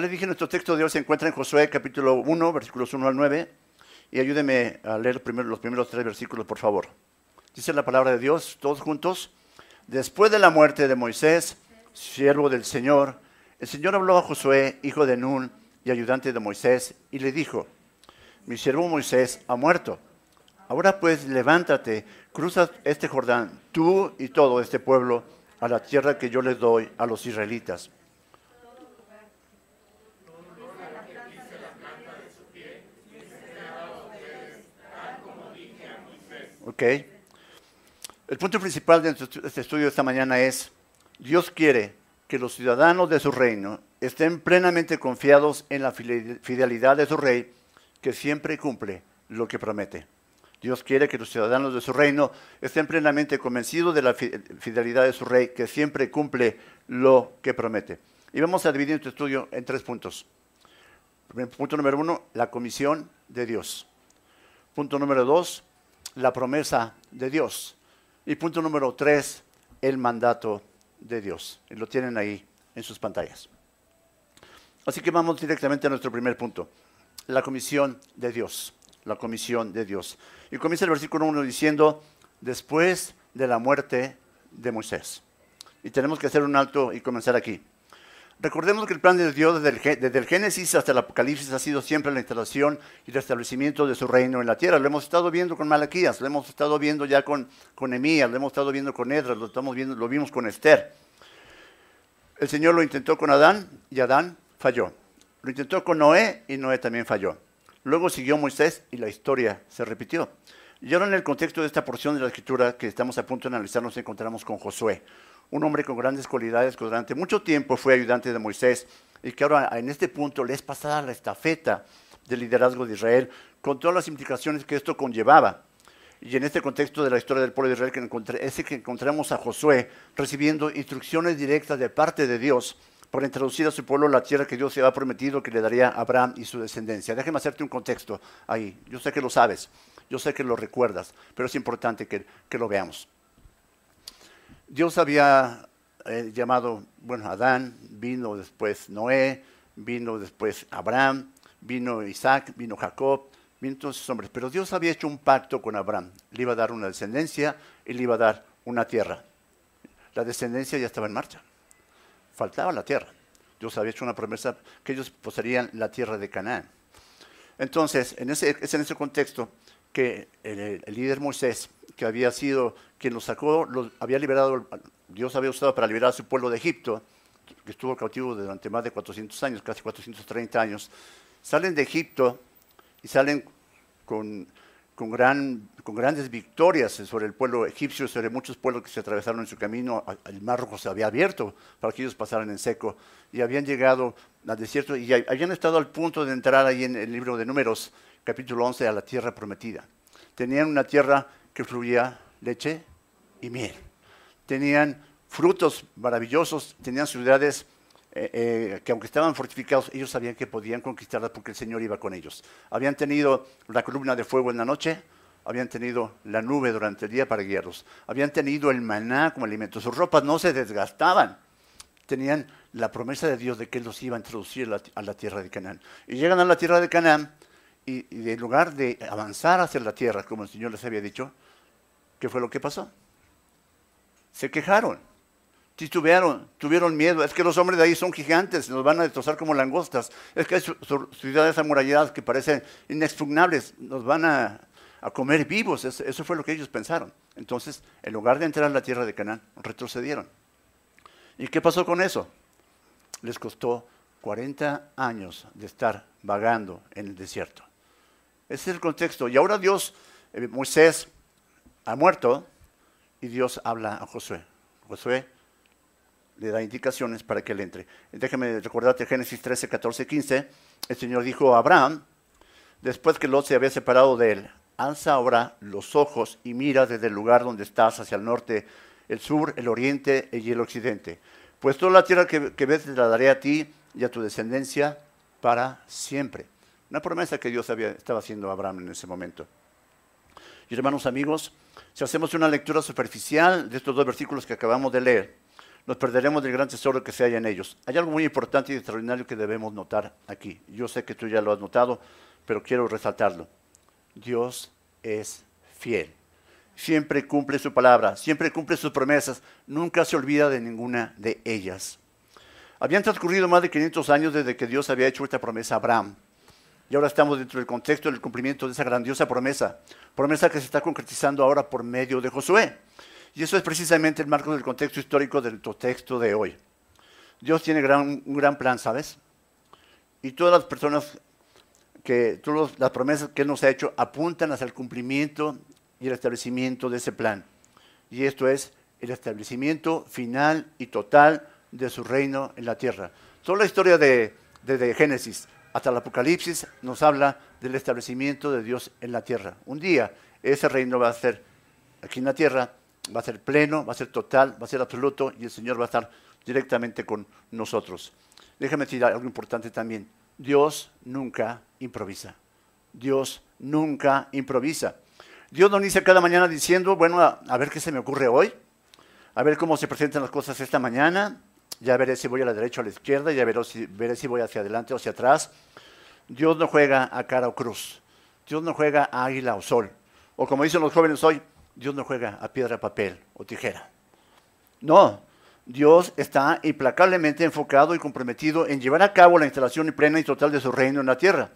Ya les dije, nuestro texto de hoy se encuentra en Josué capítulo 1, versículos 1 al 9. Y ayúdenme a leer los primeros tres versículos, por favor. Dice la palabra de Dios, todos juntos. Después de la muerte de Moisés, siervo del Señor, el Señor habló a Josué, hijo de Nun y ayudante de Moisés, y le dijo, mi siervo Moisés ha muerto. Ahora pues levántate, cruza este Jordán, tú y todo este pueblo, a la tierra que yo les doy a los israelitas. Ok. El punto principal de este estudio esta mañana es, Dios quiere que los ciudadanos de su reino estén plenamente confiados en la fidelidad de su rey, que siempre cumple lo que promete. Dios quiere que los ciudadanos de su reino estén plenamente convencidos de la fidelidad de su rey, que siempre cumple lo que promete. Y vamos a dividir este estudio en tres puntos. Punto número uno, la comisión de Dios. Punto número dos, la promesa de Dios. Y punto número tres, el mandato de Dios. Y lo tienen ahí en sus pantallas. Así que vamos directamente a nuestro primer punto, la comisión de Dios. La comisión de Dios. Y comienza el versículo 1 diciendo, después de la muerte de Moisés. Y tenemos que hacer un alto y comenzar aquí. Recordemos que el plan de Dios desde el, Génesis hasta el Apocalipsis ha sido siempre la instalación y el de su reino en la tierra. Lo hemos estado viendo con Malaquías, lo hemos estado viendo ya con, con Emías, lo hemos estado viendo con Edras, lo, estamos viendo, lo vimos con Esther. El Señor lo intentó con Adán y Adán falló. Lo intentó con Noé y Noé también falló. Luego siguió Moisés y la historia se repitió. Y ahora en el contexto de esta porción de la escritura que estamos a punto de analizar nos encontramos con Josué un hombre con grandes cualidades que durante mucho tiempo fue ayudante de Moisés y que ahora en este punto le es pasada la estafeta del liderazgo de Israel con todas las implicaciones que esto conllevaba. Y en este contexto de la historia del pueblo de Israel, que es que encontramos a Josué recibiendo instrucciones directas de parte de Dios para introducir a su pueblo la tierra que Dios se había prometido que le daría a Abraham y su descendencia. Déjeme hacerte un contexto ahí. Yo sé que lo sabes, yo sé que lo recuerdas, pero es importante que, que lo veamos. Dios había eh, llamado, bueno, Adán, vino después Noé, vino después Abraham, vino Isaac, vino Jacob, vino todos esos hombres. Pero Dios había hecho un pacto con Abraham. Le iba a dar una descendencia y le iba a dar una tierra. La descendencia ya estaba en marcha. Faltaba la tierra. Dios había hecho una promesa que ellos poseerían la tierra de Canaán. Entonces, en ese, es en ese contexto que el líder Moisés que había sido quien los sacó, los había liberado, Dios había usado para liberar a su pueblo de Egipto, que estuvo cautivo durante más de 400 años, casi 430 años, salen de Egipto y salen con, con, con grandes victorias sobre el pueblo egipcio, sobre muchos pueblos que se atravesaron en su camino. El mar rojo se había abierto para que ellos pasaran en seco y habían llegado al desierto y habían estado al punto de entrar ahí en el libro de Números, capítulo 11, a la tierra prometida. Tenían una tierra que fluía leche y miel. Tenían frutos maravillosos, tenían ciudades eh, eh, que aunque estaban fortificados, ellos sabían que podían conquistarlas porque el Señor iba con ellos. Habían tenido la columna de fuego en la noche, habían tenido la nube durante el día para guiarlos, habían tenido el maná como alimento, sus ropas no se desgastaban, tenían la promesa de Dios de que Él los iba a introducir a la, tierra de Canaán. Y llegan a la tierra de Canaán y, en lugar de avanzar hacia la tierra, como el Señor les había dicho, ¿Qué fue lo que pasó? Se quejaron, titubearon, tuvieron miedo. Es que los hombres de ahí son gigantes, nos van a destrozar como langostas. Es que hay ciudades amuralladas que parecen inexpugnables, nos van a, comer vivos. Eso, fue lo que ellos pensaron. Entonces, en lugar de entrar a la tierra de Canaán, retrocedieron. ¿Y qué pasó con eso? Les costó 40 años de estar vagando en el desierto. Ese es el contexto. Y ahora Dios, eh, Moisés, ha muerto y Dios habla a Josué. Josué le da indicaciones para que él entre. Déjame recordarte Génesis 13, 14, 15. El Señor dijo a Abraham, después que Lot se había separado de él, alza ahora los ojos y mira desde el lugar donde estás hacia el norte, el sur, el oriente y el occidente. Pues toda la tierra que, que ves la daré a ti y a tu descendencia para siempre. Una promesa que Dios estaba haciendo a Abraham en ese momento. Y hermanos amigos, si hacemos una lectura superficial de estos dos versículos que acabamos de leer, nos perderemos del gran tesoro que se halla en ellos. Hay algo muy importante y extraordinario que debemos notar aquí. Yo sé que tú ya lo has notado, pero quiero resaltarlo. Dios es fiel. Siempre cumple su palabra, siempre cumple sus promesas, nunca se olvida de ninguna de ellas. Habían transcurrido más de 500 años desde que Dios había hecho esta promesa a Abraham. Y ahora estamos dentro del contexto del cumplimiento de esa grandiosa promesa, promesa que se está concretizando ahora por medio de Josué. Y eso es precisamente el marco del contexto histórico del texto de hoy. Dios tiene un gran plan, ¿sabes? Y todas las promesas que Él nos ha hecho apuntan hacia el cumplimiento y el establecimiento de ese plan. Y esto es el establecimiento final y total de su reino en la tierra. Toda la historia de, de Génesis hasta el Apocalipsis nos habla del establecimiento de Dios en la tierra. Un día ese reino va a ser aquí en la tierra, va a ser pleno, va a ser total, va a ser absoluto y el Señor va a estar directamente con nosotros. Déjame decir algo importante también. Dios nunca improvisa. Dios nunca improvisa. Dios no inicia cada mañana diciendo, bueno, a, ver qué se me ocurre hoy, a ver cómo se presentan las cosas esta mañana, ya veré si voy a la derecha o a la izquierda, ya veré si, veré si voy hacia adelante o hacia atrás. Dios no juega a cara o cruz. Dios no juega a águila o sol. O como dicen los jóvenes hoy, Dios no juega a piedra, papel o tijera. No, Dios está implacablemente enfocado y comprometido en llevar a cabo la instalación plena y total de su reino en la tierra.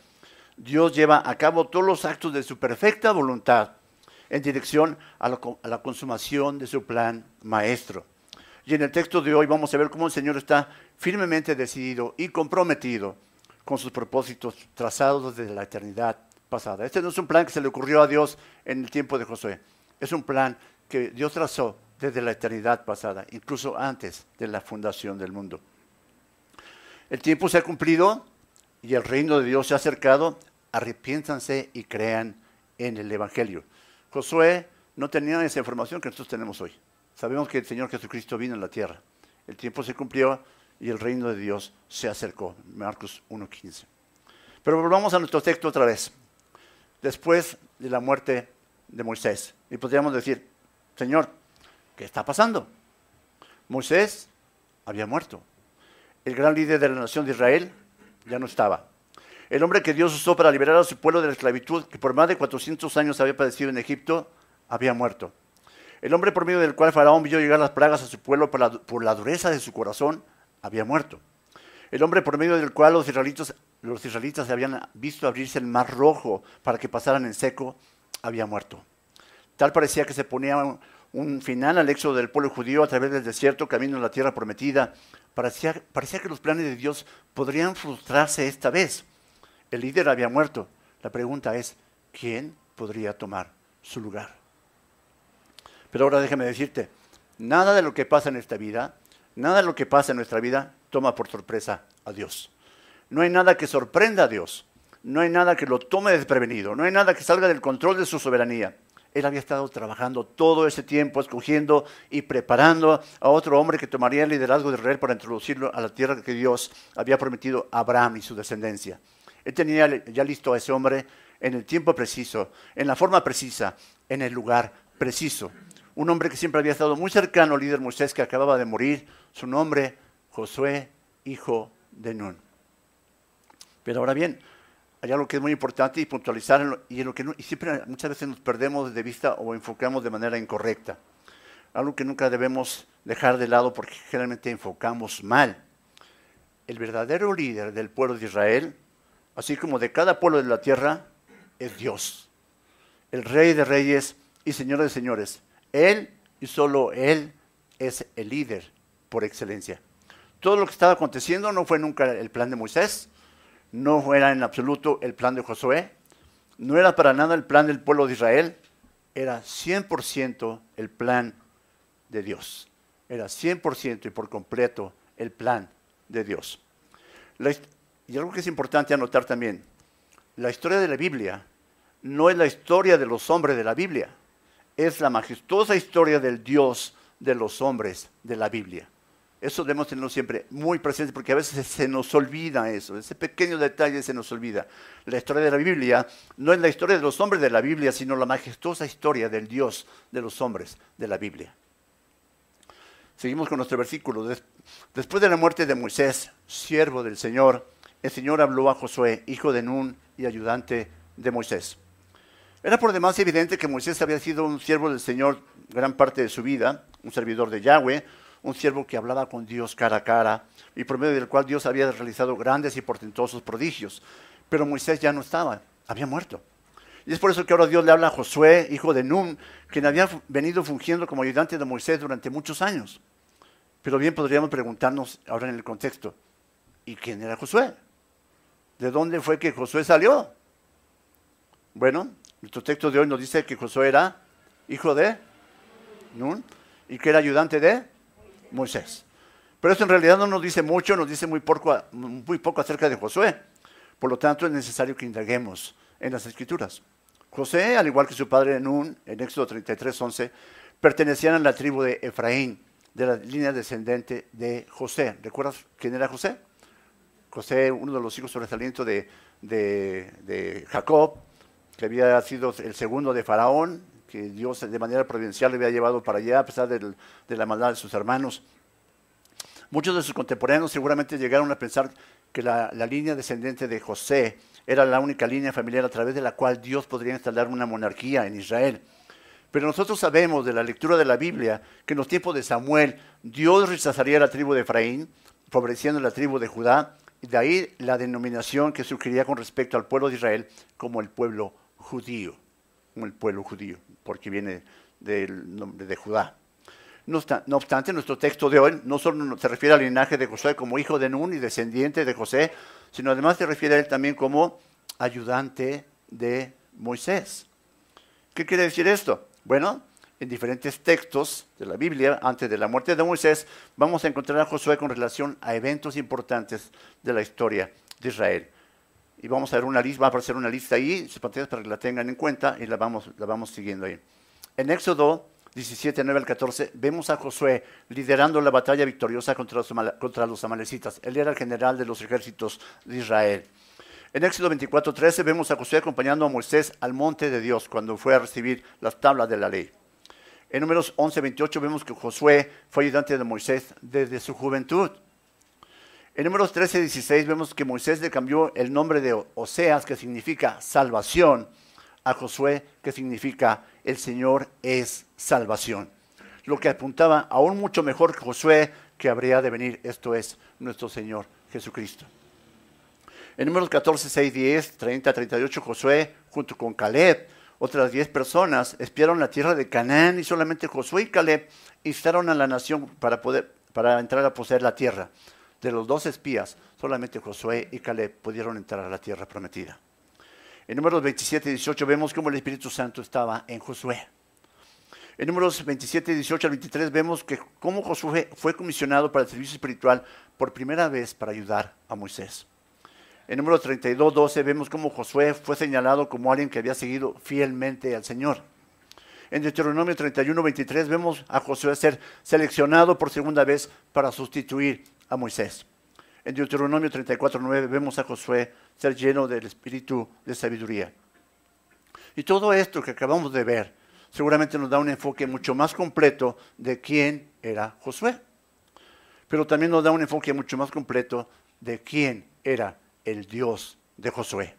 Dios lleva a cabo todos los actos de su perfecta voluntad en dirección a la, a la consumación de su plan maestro. Y en el texto de hoy vamos a ver cómo el Señor está firmemente decidido y comprometido con sus propósitos trazados desde la eternidad pasada. Este no es un plan que se le ocurrió a Dios en el tiempo de Josué. Es un plan que Dios trazó desde la eternidad pasada, incluso antes de la fundación del mundo. El tiempo se ha cumplido y el reino de Dios se ha acercado. Arrepiéntanse y crean en el Evangelio. Josué no tenía esa información que nosotros tenemos hoy. Sabemos que el Señor Jesucristo vino en la tierra. El tiempo se cumplió y el reino de Dios se acercó. Marcos 1.15. Pero volvamos a nuestro texto otra vez. Después de la muerte de Moisés. Y podríamos decir, Señor, ¿qué está pasando? Moisés había muerto. El gran líder de la nación de Israel ya no estaba. El hombre que Dios usó para liberar a su pueblo de la esclavitud, que por más de 400 años había padecido en Egipto, había muerto. El hombre por medio del cual Faraón vio llegar las plagas a su pueblo por la, dureza de su corazón había muerto. El hombre por medio del cual los israelitas, los israelitas habían visto abrirse el mar rojo para que pasaran en seco, había muerto. Tal parecía que se ponía un, final al éxodo del pueblo judío a través del desierto, camino a la tierra prometida. Parecía, parecía que los planes de Dios podrían frustrarse esta vez. El líder había muerto. La pregunta es, ¿quién podría tomar su lugar? Pero ahora déjame decirte, nada de lo que pasa en esta vida, nada de lo que pasa en nuestra vida toma por sorpresa a Dios. No hay nada que sorprenda a Dios. No hay nada que lo tome desprevenido. No hay nada que salga del control de su soberanía. Él había estado trabajando todo ese tiempo, escogiendo y preparando a otro hombre que tomaría el liderazgo de Israel para introducirlo a la tierra que Dios había prometido a Abraham y su descendencia. Él tenía ya listo a ese hombre en el tiempo preciso, en la forma precisa, en el lugar preciso un hombre que siempre había estado muy cercano al líder Moisés que acababa de morir, su nombre Josué, hijo de Nun. Pero ahora bien, hay algo que es muy importante y puntualizar, y, en lo que y siempre muchas veces nos perdemos de vista o enfocamos de manera incorrecta. Algo que nunca debemos dejar de lado porque generalmente enfocamos mal. El verdadero líder del pueblo de Israel, así como de cada pueblo de la tierra, es Dios. El rey de reyes y señor de señores. Él y solo Él es el líder por excelencia. Todo lo que estaba aconteciendo no fue nunca el plan de Moisés, no era en absoluto el plan de Josué, no era para nada el plan del pueblo de Israel, era 100% el plan de Dios. Era 100% y por completo el plan de Dios. y algo que es importante anotar también, la historia de la Biblia no es la historia de los hombres de la Biblia es la majestuosa historia del Dios de los hombres de la Biblia. Eso debemos tenerlo siempre muy presente porque a veces se nos olvida eso, ese pequeño detalle se nos olvida. La historia de la Biblia no es la historia de los hombres de la Biblia, sino la majestuosa historia del Dios de los hombres de la Biblia. Seguimos con nuestro versículo. Después de la muerte de Moisés, siervo del Señor, el Señor habló a Josué, hijo de Nun y ayudante de Moisés. Era por demás evidente que Moisés había sido un siervo del Señor gran parte de su vida, un servidor de Yahweh, un siervo que hablaba con Dios cara a cara y por medio del cual Dios había realizado grandes y portentosos prodigios. Pero Moisés ya no estaba, había muerto. Y es por eso que ahora Dios le habla a Josué, hijo de Nun, quien había venido fungiendo como ayudante de Moisés durante muchos años. Pero bien podríamos preguntarnos ahora en el contexto, ¿y quién era Josué? ¿De dónde fue que Josué salió? Bueno, nuestro texto de hoy nos dice que Josué era hijo de Nun y que era ayudante de Moisés. Pero eso en realidad no nos dice mucho, nos dice muy poco, muy poco acerca de Josué. Por lo tanto, es necesario que indaguemos en las escrituras. José, al igual que su padre Nun, en Éxodo 33, 11, pertenecían a la tribu de Efraín, de la línea descendente de José. ¿Recuerdas quién era José? José, uno de los hijos sobresalientes de, de, Jacob, que había sido el segundo de Faraón, que Dios de manera providencial le había llevado para allá a pesar de la maldad de sus hermanos. Muchos de sus contemporáneos seguramente llegaron a pensar que la, línea descendente de José era la única línea familiar a través de la cual Dios podría instalar una monarquía en Israel. Pero nosotros sabemos de la lectura de la Biblia que en los tiempos de Samuel Dios rechazaría la tribu de Efraín, favoreciendo la tribu de Judá, y de ahí la denominación que surgiría con respecto al pueblo de Israel como el pueblo judío, el pueblo judío, porque viene del nombre de Judá. No, obstante, nuestro texto de hoy no solo se refiere al linaje de José como hijo de Nun y descendiente de José, sino además se refiere a él también como ayudante de Moisés. ¿Qué quiere decir esto? Bueno, en diferentes textos de la Biblia, antes de la muerte de Moisés, vamos a encontrar a Josué con relación a eventos importantes de la historia de Israel. Y vamos a ver una lista, va a aparecer una lista ahí, sus pantallas para que la tengan en cuenta y la vamos, la vamos siguiendo ahí. En Éxodo 17, 9 al 14, vemos a Josué liderando la batalla victoriosa contra los, contra los amalecitas. Él era el general de los ejércitos de Israel. En Éxodo 24, 13 vemos a Josué acompañando a Moisés al monte de Dios cuando fue a recibir las tablas de la ley. En números 11, 28 vemos que Josué fue ayudante de Moisés desde su juventud. En números 13, 16 vemos que Moisés le cambió el nombre de Oseas, que significa salvación, a Josué, que significa el Señor es salvación. Lo que apuntaba aún mucho mejor que Josué que habría de venir, esto es nuestro Señor Jesucristo. En números 14, 6, 10, 30, 38, Josué, junto con Caleb, otras 10 personas, espiaron la tierra de Canaán y solamente Josué y Caleb instaron a la nación para, poder, para entrar a poseer la tierra. De los dos espías, solamente Josué y Caleb pudieron entrar a la tierra prometida. En números 27 y 18 vemos cómo el Espíritu Santo estaba en Josué. En números 27, 18 al 23 vemos que cómo Josué fue comisionado para el servicio espiritual por primera vez para ayudar a Moisés. En números 32, 12 vemos cómo Josué fue señalado como alguien que había seguido fielmente al Señor. En Deuteronomio 31, 23 vemos a Josué ser seleccionado por segunda vez para sustituir a Moisés. En Deuteronomio 34, 9 vemos a Josué ser lleno del espíritu de sabiduría. Y todo esto que acabamos de ver seguramente nos da un enfoque mucho más completo de quién era Josué. Pero también nos da un enfoque mucho más completo de quién era el Dios de Josué,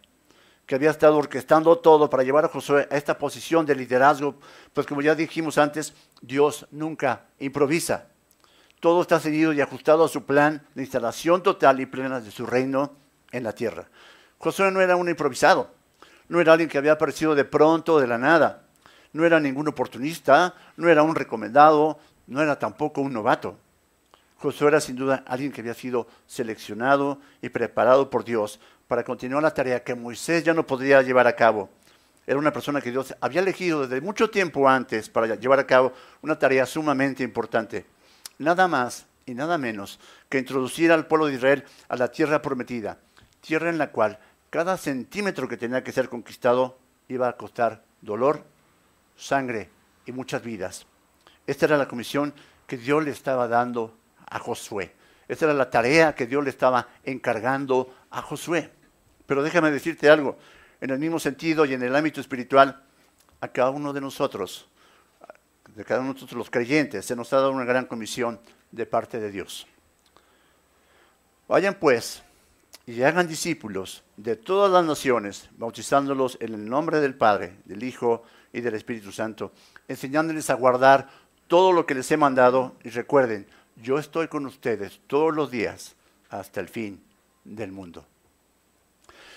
que había estado orquestando todo para llevar a Josué a esta posición de liderazgo, pues como ya dijimos antes, Dios nunca improvisa. Todo está seguido y ajustado a su plan de instalación total y plena de su reino en la tierra. Josué no era un improvisado, no era alguien que había aparecido de pronto, de la nada, no era ningún oportunista, no era un recomendado, no era tampoco un novato. Josué era sin duda alguien que había sido seleccionado y preparado por Dios para continuar la tarea que Moisés ya no podría llevar a cabo. Era una persona que Dios había elegido desde mucho tiempo antes para llevar a cabo una tarea sumamente importante. Nada más y nada menos que introducir al pueblo de Israel a la tierra prometida, tierra en la cual cada centímetro que tenía que ser conquistado iba a costar dolor, sangre y muchas vidas. Esta era la comisión que Dios le estaba dando a Josué. Esta era la tarea que Dios le estaba encargando a Josué. Pero déjame decirte algo, en el mismo sentido y en el ámbito espiritual, a cada uno de nosotros, de cada uno de nosotros los creyentes, se nos ha dado una gran comisión de parte de Dios. Vayan pues y hagan discípulos de todas las naciones, bautizándolos en el nombre del Padre, del Hijo y del Espíritu Santo, enseñándoles a guardar todo lo que les he mandado y recuerden, yo estoy con ustedes todos los días hasta el fin del mundo.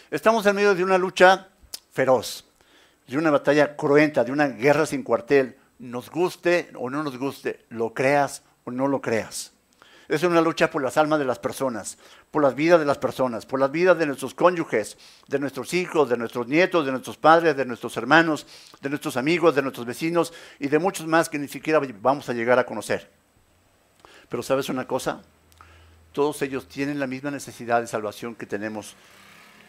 Estamos en medio de una lucha feroz, de una batalla cruenta, de una guerra sin cuartel, nos guste o no nos guste, lo creas o no lo creas. Es una lucha por las almas de las personas, por las vidas de las personas, por las vidas de nuestros cónyuges, de nuestros hijos, de nuestros nietos, de nuestros padres, de nuestros hermanos, de nuestros amigos, de nuestros vecinos y de muchos más que ni siquiera vamos a llegar a conocer. Pero sabes una cosa, todos ellos tienen la misma necesidad de salvación que tenemos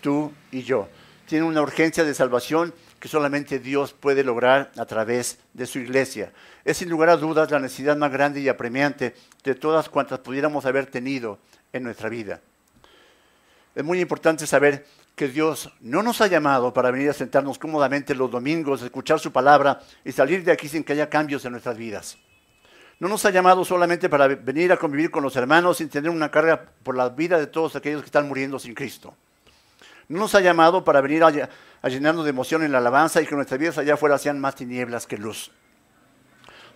tú y yo. Tienen una urgencia de salvación que solamente Dios puede lograr a través de su iglesia. Es sin lugar a dudas la necesidad más grande y apremiante de todas cuantas pudiéramos haber tenido en nuestra vida. Es muy importante saber que Dios no nos ha llamado para venir a sentarnos cómodamente los domingos, escuchar su palabra y salir de aquí sin que haya cambios en nuestras vidas. No nos ha llamado solamente para venir a convivir con los hermanos sin tener una carga por la vida de todos aquellos que están muriendo sin Cristo. No nos ha llamado para venir a, llenarnos de emoción en la alabanza y que nuestras vidas allá afuera sean más tinieblas que luz.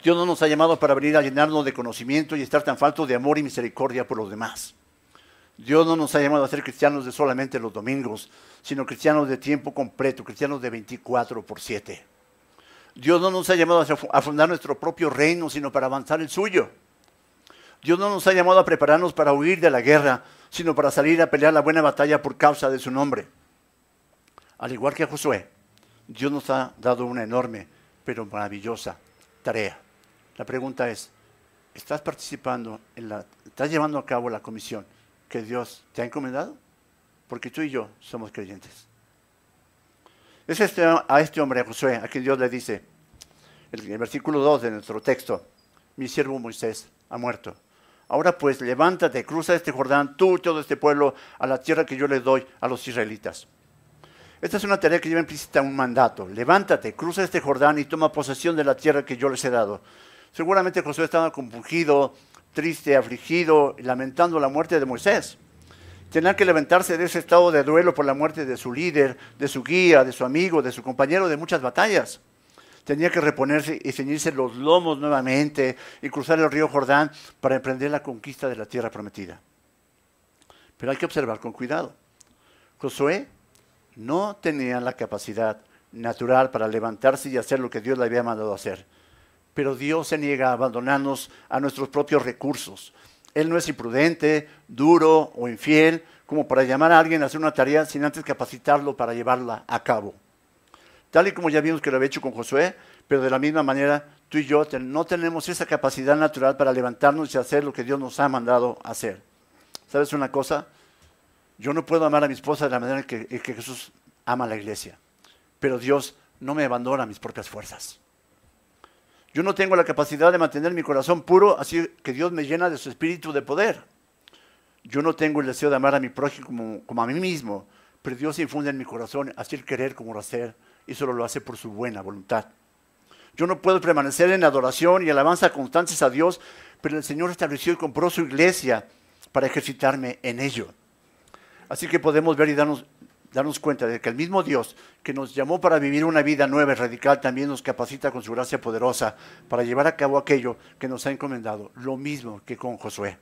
Dios no nos ha llamado para venir a llenarnos de conocimiento y estar tan faltos de amor y misericordia por los demás. Dios no nos ha llamado a ser cristianos de solamente los domingos, sino cristianos de tiempo completo, cristianos de 24 por 7. Dios no nos ha llamado a fundar nuestro propio reino, sino para avanzar el suyo. Dios no nos ha llamado a prepararnos para huir de la guerra, sino para salir a pelear la buena batalla por causa de su nombre. Al igual que Josué, Dios nos ha dado una enorme, pero maravillosa tarea. La pregunta es, ¿estás participando en la, estás llevando a cabo la comisión que Dios te ha encomendado? Porque tú y yo somos creyentes. Es este, a este hombre, a Josué, a quien Dios le dice, el, el versículo 2 de nuestro texto, mi siervo Moisés ha muerto Ahora pues, levántate, cruza este Jordán, tú y todo este pueblo, a la tierra que yo les doy a los israelitas. Esta es una tarea que lleva implícita un mandato. Levántate, cruza este Jordán y toma posesión de la tierra que yo les he dado. Seguramente Josué estaba compungido, triste, afligido, lamentando la muerte de Moisés. Tenía que levantarse de ese estado de duelo por la muerte de su líder, de su guía, de su amigo, de su compañero de muchas batallas tenía que reponerse y ceñirse los lomos nuevamente y cruzar el río Jordán para emprender la conquista de la tierra prometida. Pero hay que observar con cuidado. Josué no tenía la capacidad natural para levantarse y hacer lo que Dios le había mandado hacer. Pero Dios se niega a abandonarnos a nuestros propios recursos. Él no es imprudente, duro o infiel como para llamar a alguien a hacer una tarea sin antes capacitarlo para llevarla a cabo tal y como ya vimos que lo había hecho con Josué, pero de la misma manera tú y yo no tenemos esa capacidad natural para levantarnos y hacer lo que Dios nos ha mandado hacer. ¿Sabes una cosa? Yo no puedo amar a mi esposa de la manera que, que Jesús ama a la iglesia, pero Dios no me abandona a mis propias fuerzas. Yo no tengo la capacidad de mantener mi corazón puro, así que Dios me llena de su espíritu de poder. Yo no tengo el deseo de amar a mi prójimo como, como a mí mismo, pero Dios infunde en mi corazón así el querer como hacer y solo lo hace por su buena voluntad. Yo no puedo permanecer en adoración y alabanza constantes a Dios, pero el Señor estableció y compró su iglesia para ejercitarme en ello. Así que podemos ver y darnos, darnos cuenta de que el mismo Dios que nos llamó para vivir una vida nueva y radical también nos capacita con su gracia poderosa para llevar a cabo aquello que nos ha encomendado, lo mismo que con Josué.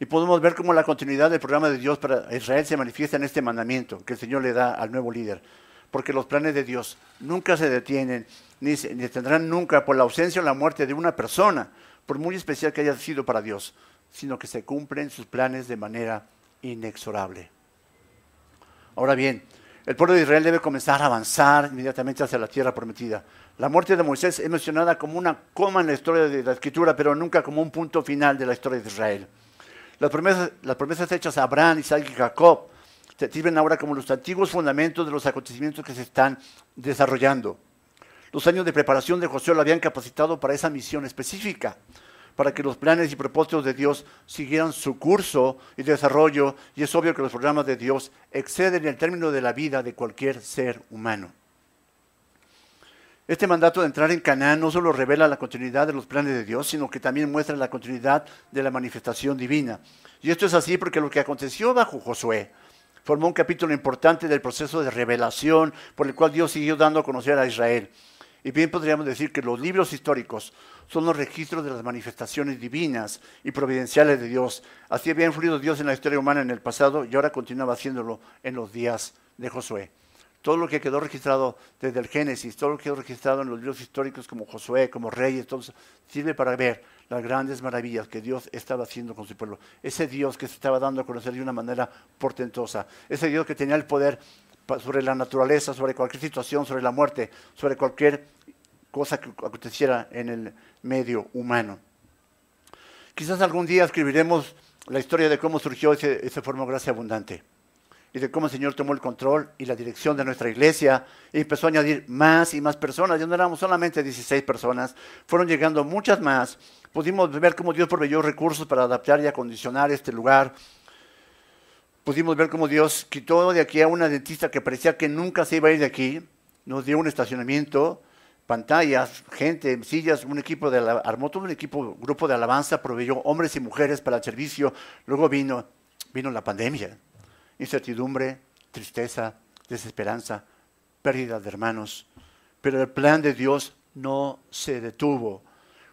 Y podemos ver cómo la continuidad del programa de Dios para Israel se manifiesta en este mandamiento que el Señor le da al nuevo líder porque los planes de Dios nunca se detienen, ni se detendrán nunca por la ausencia o la muerte de una persona, por muy especial que haya sido para Dios, sino que se cumplen sus planes de manera inexorable. Ahora bien, el pueblo de Israel debe comenzar a avanzar inmediatamente hacia la tierra prometida. La muerte de Moisés es mencionada como una coma en la historia de la escritura, pero nunca como un punto final de la historia de Israel. Las promesas, las promesas hechas a Abraham, Isaac y Jacob sirven ahora como los antiguos fundamentos de los acontecimientos que se están desarrollando. Los años de preparación de Josué lo habían capacitado para esa misión específica, para que los planes y propósitos de Dios siguieran su curso y desarrollo, y es obvio que los programas de Dios exceden el término de la vida de cualquier ser humano. Este mandato de entrar en Canaán no solo revela la continuidad de los planes de Dios, sino que también muestra la continuidad de la manifestación divina. Y esto es así porque lo que aconteció bajo Josué formó un capítulo importante del proceso de revelación por el cual Dios siguió dando a conocer a Israel. Y bien podríamos decir que los libros históricos son los registros de las manifestaciones divinas y providenciales de Dios. Así había influido Dios en la historia humana en el pasado y ahora continuaba haciéndolo en los días de Josué. Todo lo que quedó registrado desde el Génesis, todo lo que quedó registrado en los libros históricos como Josué, como Reyes, todo sirve para ver las grandes maravillas que Dios estaba haciendo con su pueblo. Ese Dios que se estaba dando a conocer de una manera portentosa. Ese Dios que tenía el poder sobre la naturaleza, sobre cualquier situación, sobre la muerte, sobre cualquier cosa que aconteciera en el medio humano. Quizás algún día escribiremos la historia de cómo surgió ese, ese forma gracia abundante y de cómo el Señor tomó el control y la dirección de nuestra iglesia y empezó a añadir más y más personas. Ya no éramos solamente 16 personas, fueron llegando muchas más. Pudimos ver cómo Dios proveyó recursos para adaptar y acondicionar este lugar. Pudimos ver cómo Dios quitó de aquí a una dentista que parecía que nunca se iba a ir de aquí. Nos dio un estacionamiento, pantallas, gente, sillas, un equipo de armó todo un equipo, grupo de alabanza, proveyó hombres y mujeres para el servicio. Luego vino, vino la pandemia incertidumbre, tristeza, desesperanza, pérdida de hermanos. Pero el plan de Dios no se detuvo.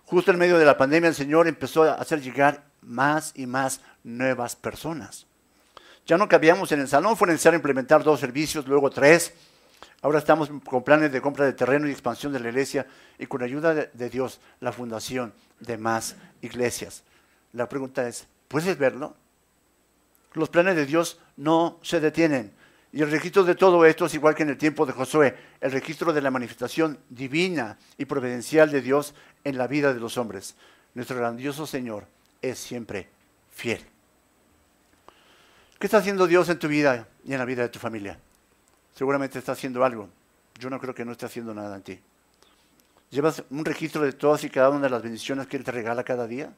Justo en medio de la pandemia el Señor empezó a hacer llegar más y más nuevas personas. Ya no cabíamos en el salón, fue necesario implementar dos servicios, luego tres. Ahora estamos con planes de compra de terreno y expansión de la iglesia y con ayuda de, de Dios, la fundación de más iglesias. La pregunta es, ¿puedes verlo? Los planes de Dios no se detienen. Y el registro de todo esto es igual que en el tiempo de Josué, el registro de la manifestación divina y providencial de Dios en la vida de los hombres. Nuestro grandioso Señor es siempre fiel. ¿Qué está haciendo Dios en tu vida y en la vida de tu familia? Seguramente está haciendo algo. Yo no creo que no esté haciendo nada en ti. ¿Llevas un registro de todas y cada una de las bendiciones que Él te regala cada día?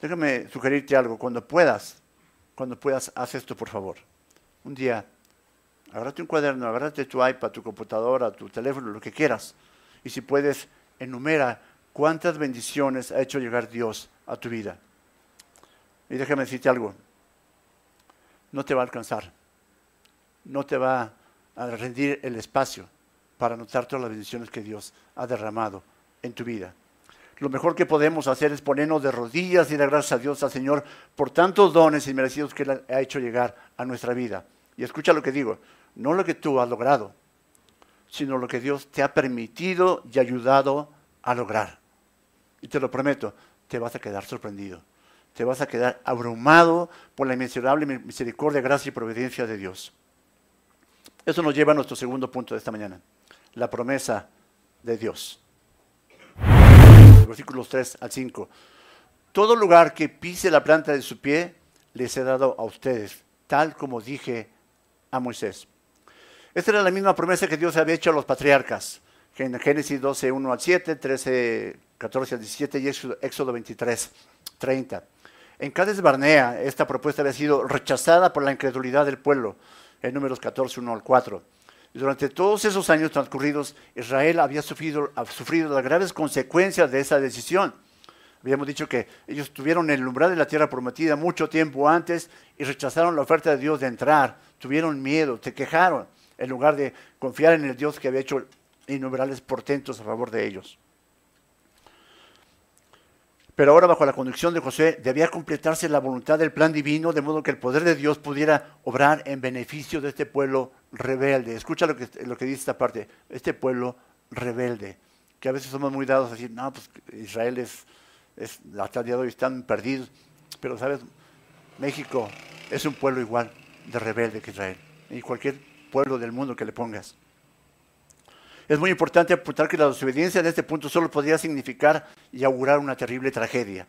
Déjame sugerirte algo. Cuando puedas, cuando puedas, haz esto, por favor. Un día, agárrate un cuaderno, agárrate tu iPad, tu computadora, tu teléfono, lo que quieras. Y si puedes, enumera cuántas bendiciones ha hecho llegar Dios a tu vida. Y déjame decirte algo. No te va a alcanzar. No te va a rendir el espacio para anotar todas las bendiciones que Dios ha derramado en tu vida lo mejor que podemos hacer es ponernos de rodillas y dar gracias a Dios, al Señor, por tantos dones y merecidos que Él ha hecho llegar a nuestra vida. Y escucha lo que digo, no lo que tú has logrado, sino lo que Dios te ha permitido y ayudado a lograr. Y te lo prometo, te vas a quedar sorprendido. Te vas a quedar abrumado por la inmensurable misericordia, gracia y providencia de Dios. Eso nos lleva a nuestro segundo punto de esta mañana, la promesa de Dios versículos 3 al 5. Todo lugar que pise la planta de su pie, les he dado a ustedes, tal como dije a Moisés. Esta era la misma promesa que Dios había hecho a los patriarcas, en Génesis 12, 1 al 7, 13, 14 al 17 y Éxodo 23, 30. En Cades Barnea, esta propuesta había sido rechazada por la incredulidad del pueblo, en números 14, 1 al 4. Durante todos esos años transcurridos, Israel había sufrido, sufrido las graves consecuencias de esa decisión. Habíamos dicho que ellos tuvieron el umbral de la tierra prometida mucho tiempo antes y rechazaron la oferta de Dios de entrar. Tuvieron miedo, se quejaron, en lugar de confiar en el Dios que había hecho innumerables portentos a favor de ellos. Pero ahora bajo la conducción de José debía completarse la voluntad del plan divino, de modo que el poder de Dios pudiera obrar en beneficio de este pueblo rebelde. Escucha lo que, dice esta parte, este pueblo rebelde, que a veces somos muy dados a decir, no, pues Israel es, es hasta día de hoy están perdidos, pero sabes, México es un pueblo igual de rebelde que Israel, y cualquier pueblo del mundo que le pongas. Es muy importante apuntar que la desobediencia en este punto solo podría significar y augurar una terrible tragedia,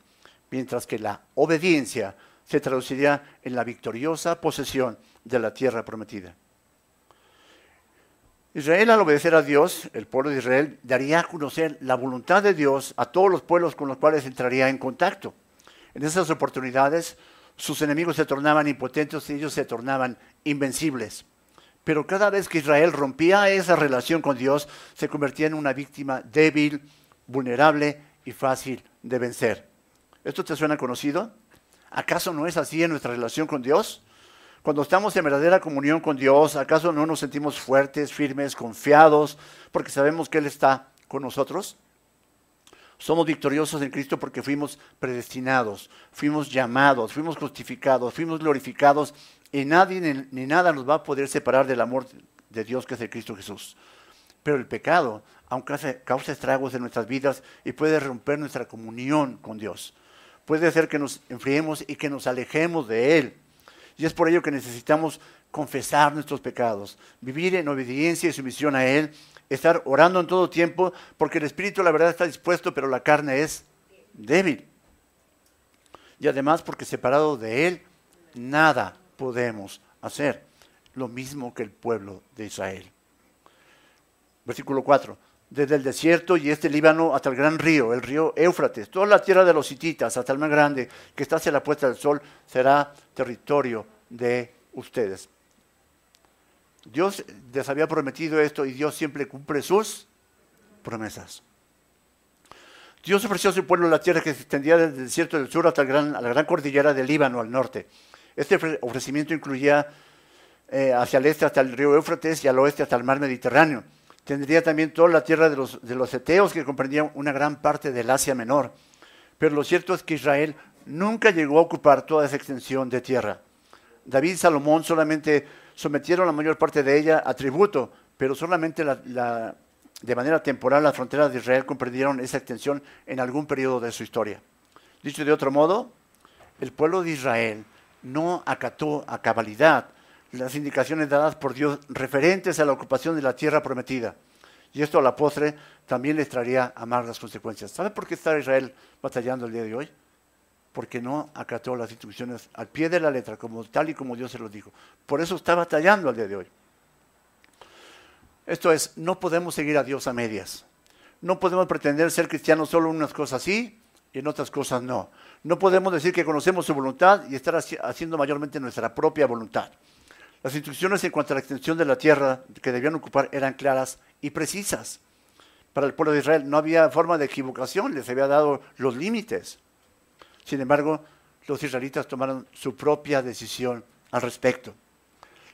mientras que la obediencia se traduciría en la victoriosa posesión de la tierra prometida. Israel al obedecer a Dios, el pueblo de Israel, daría a conocer la voluntad de Dios a todos los pueblos con los cuales entraría en contacto. En esas oportunidades, sus enemigos se tornaban impotentes y ellos se tornaban invencibles. Pero cada vez que Israel rompía esa relación con Dios, se convertía en una víctima débil, vulnerable y fácil de vencer. ¿Esto te suena conocido? ¿Acaso no es así en nuestra relación con Dios? Cuando estamos en verdadera comunión con Dios, ¿acaso no nos sentimos fuertes, firmes, confiados, porque sabemos que Él está con nosotros? Somos victoriosos en Cristo porque fuimos predestinados, fuimos llamados, fuimos justificados, fuimos glorificados y nadie ni, nada nos va a poder separar del amor de Dios que es el Cristo Jesús. Pero el pecado, aunque causa estragos en nuestras vidas y puede romper nuestra comunión con Dios, puede hacer que nos enfriemos y que nos alejemos de Él. Y es por ello que necesitamos confesar nuestros pecados, vivir en obediencia y sumisión a Él estar orando en todo tiempo, porque el espíritu la verdad está dispuesto, pero la carne es débil. Y además porque separado de Él, nada podemos hacer. Lo mismo que el pueblo de Israel. Versículo 4. Desde el desierto y este Líbano hasta el gran río, el río Éufrates, toda la tierra de los hititas hasta el más grande que está hacia la puesta del sol, será territorio de ustedes. Dios les había prometido esto y Dios siempre cumple sus promesas. Dios ofreció a su pueblo la tierra que se extendía desde el desierto del sur hasta la gran cordillera del Líbano al norte. Este ofrecimiento incluía eh, hacia el este hasta el río Éufrates y al oeste hasta el mar Mediterráneo. Tendría también toda la tierra de los, de los eteos que comprendían una gran parte del Asia Menor. Pero lo cierto es que Israel nunca llegó a ocupar toda esa extensión de tierra. David y Salomón solamente sometieron la mayor parte de ella a tributo, pero solamente de manera temporal las fronteras de Israel comprendieron esa extensión en algún periodo de su historia. Dicho de otro modo, el pueblo de Israel no acató a cabalidad las indicaciones dadas por Dios referentes a la ocupación de la tierra prometida. Y esto a la postre también les traería amargas consecuencias. ¿Sabe por qué está Israel batallando el día de hoy? porque no acató las instrucciones al pie de la letra, como tal y como Dios se lo dijo. Por eso está batallando al día de hoy. Esto es, no podemos seguir a Dios a medias. No podemos pretender ser cristianos solo en unas cosas sí y en otras cosas no. No podemos decir que conocemos su voluntad y estar haciendo mayormente nuestra propia voluntad. Las instrucciones en cuanto a la extensión de la tierra que debían ocupar eran claras y precisas. Para el pueblo de Israel no había forma de equivocación, les había dado los límites. Sin embargo, los israelitas tomaron su propia decisión al respecto.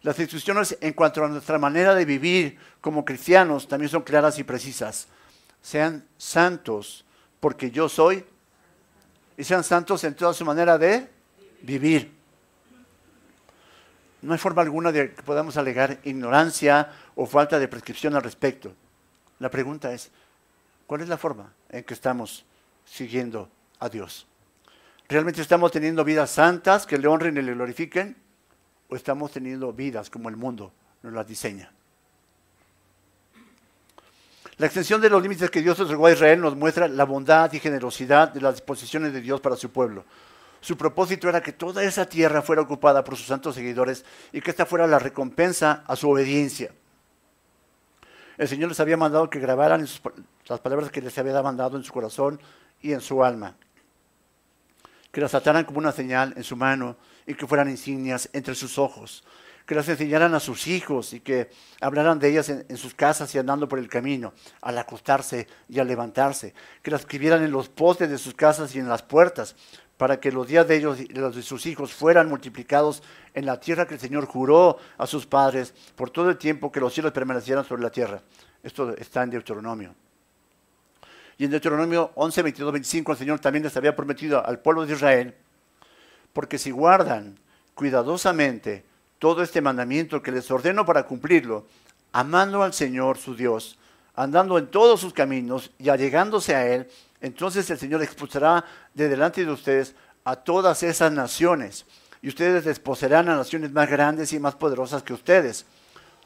Las instrucciones en cuanto a nuestra manera de vivir como cristianos también son claras y precisas. Sean santos porque yo soy y sean santos en toda su manera de vivir. No hay forma alguna de que podamos alegar ignorancia o falta de prescripción al respecto. La pregunta es, ¿cuál es la forma en que estamos siguiendo a Dios? ¿Realmente estamos teniendo vidas santas que le honren y le glorifiquen? ¿O estamos teniendo vidas como el mundo nos las diseña? La extensión de los límites que Dios entregó a Israel nos muestra la bondad y generosidad de las disposiciones de Dios para su pueblo. Su propósito era que toda esa tierra fuera ocupada por sus santos seguidores y que esta fuera la recompensa a su obediencia. El Señor les había mandado que grabaran las palabras que les había mandado en su corazón y en su alma que las ataran como una señal en su mano y que fueran insignias entre sus ojos, que las enseñaran a sus hijos y que hablaran de ellas en, sus casas y andando por el camino, al acostarse y al levantarse, que las escribieran en los postes de sus casas y en las puertas, para que los días de ellos y los de sus hijos fueran multiplicados en la tierra que el Señor juró a sus padres por todo el tiempo que los cielos permanecieran sobre la tierra. Esto está en Deuteronomio. Y en Deuteronomio 11, 22, 25 el Señor también les había prometido al pueblo de Israel, porque si guardan cuidadosamente todo este mandamiento que les ordeno para cumplirlo, amando al Señor su Dios, andando en todos sus caminos y allegándose a Él, entonces el Señor expulsará de delante de ustedes a todas esas naciones, y ustedes desposeerán a naciones más grandes y más poderosas que ustedes.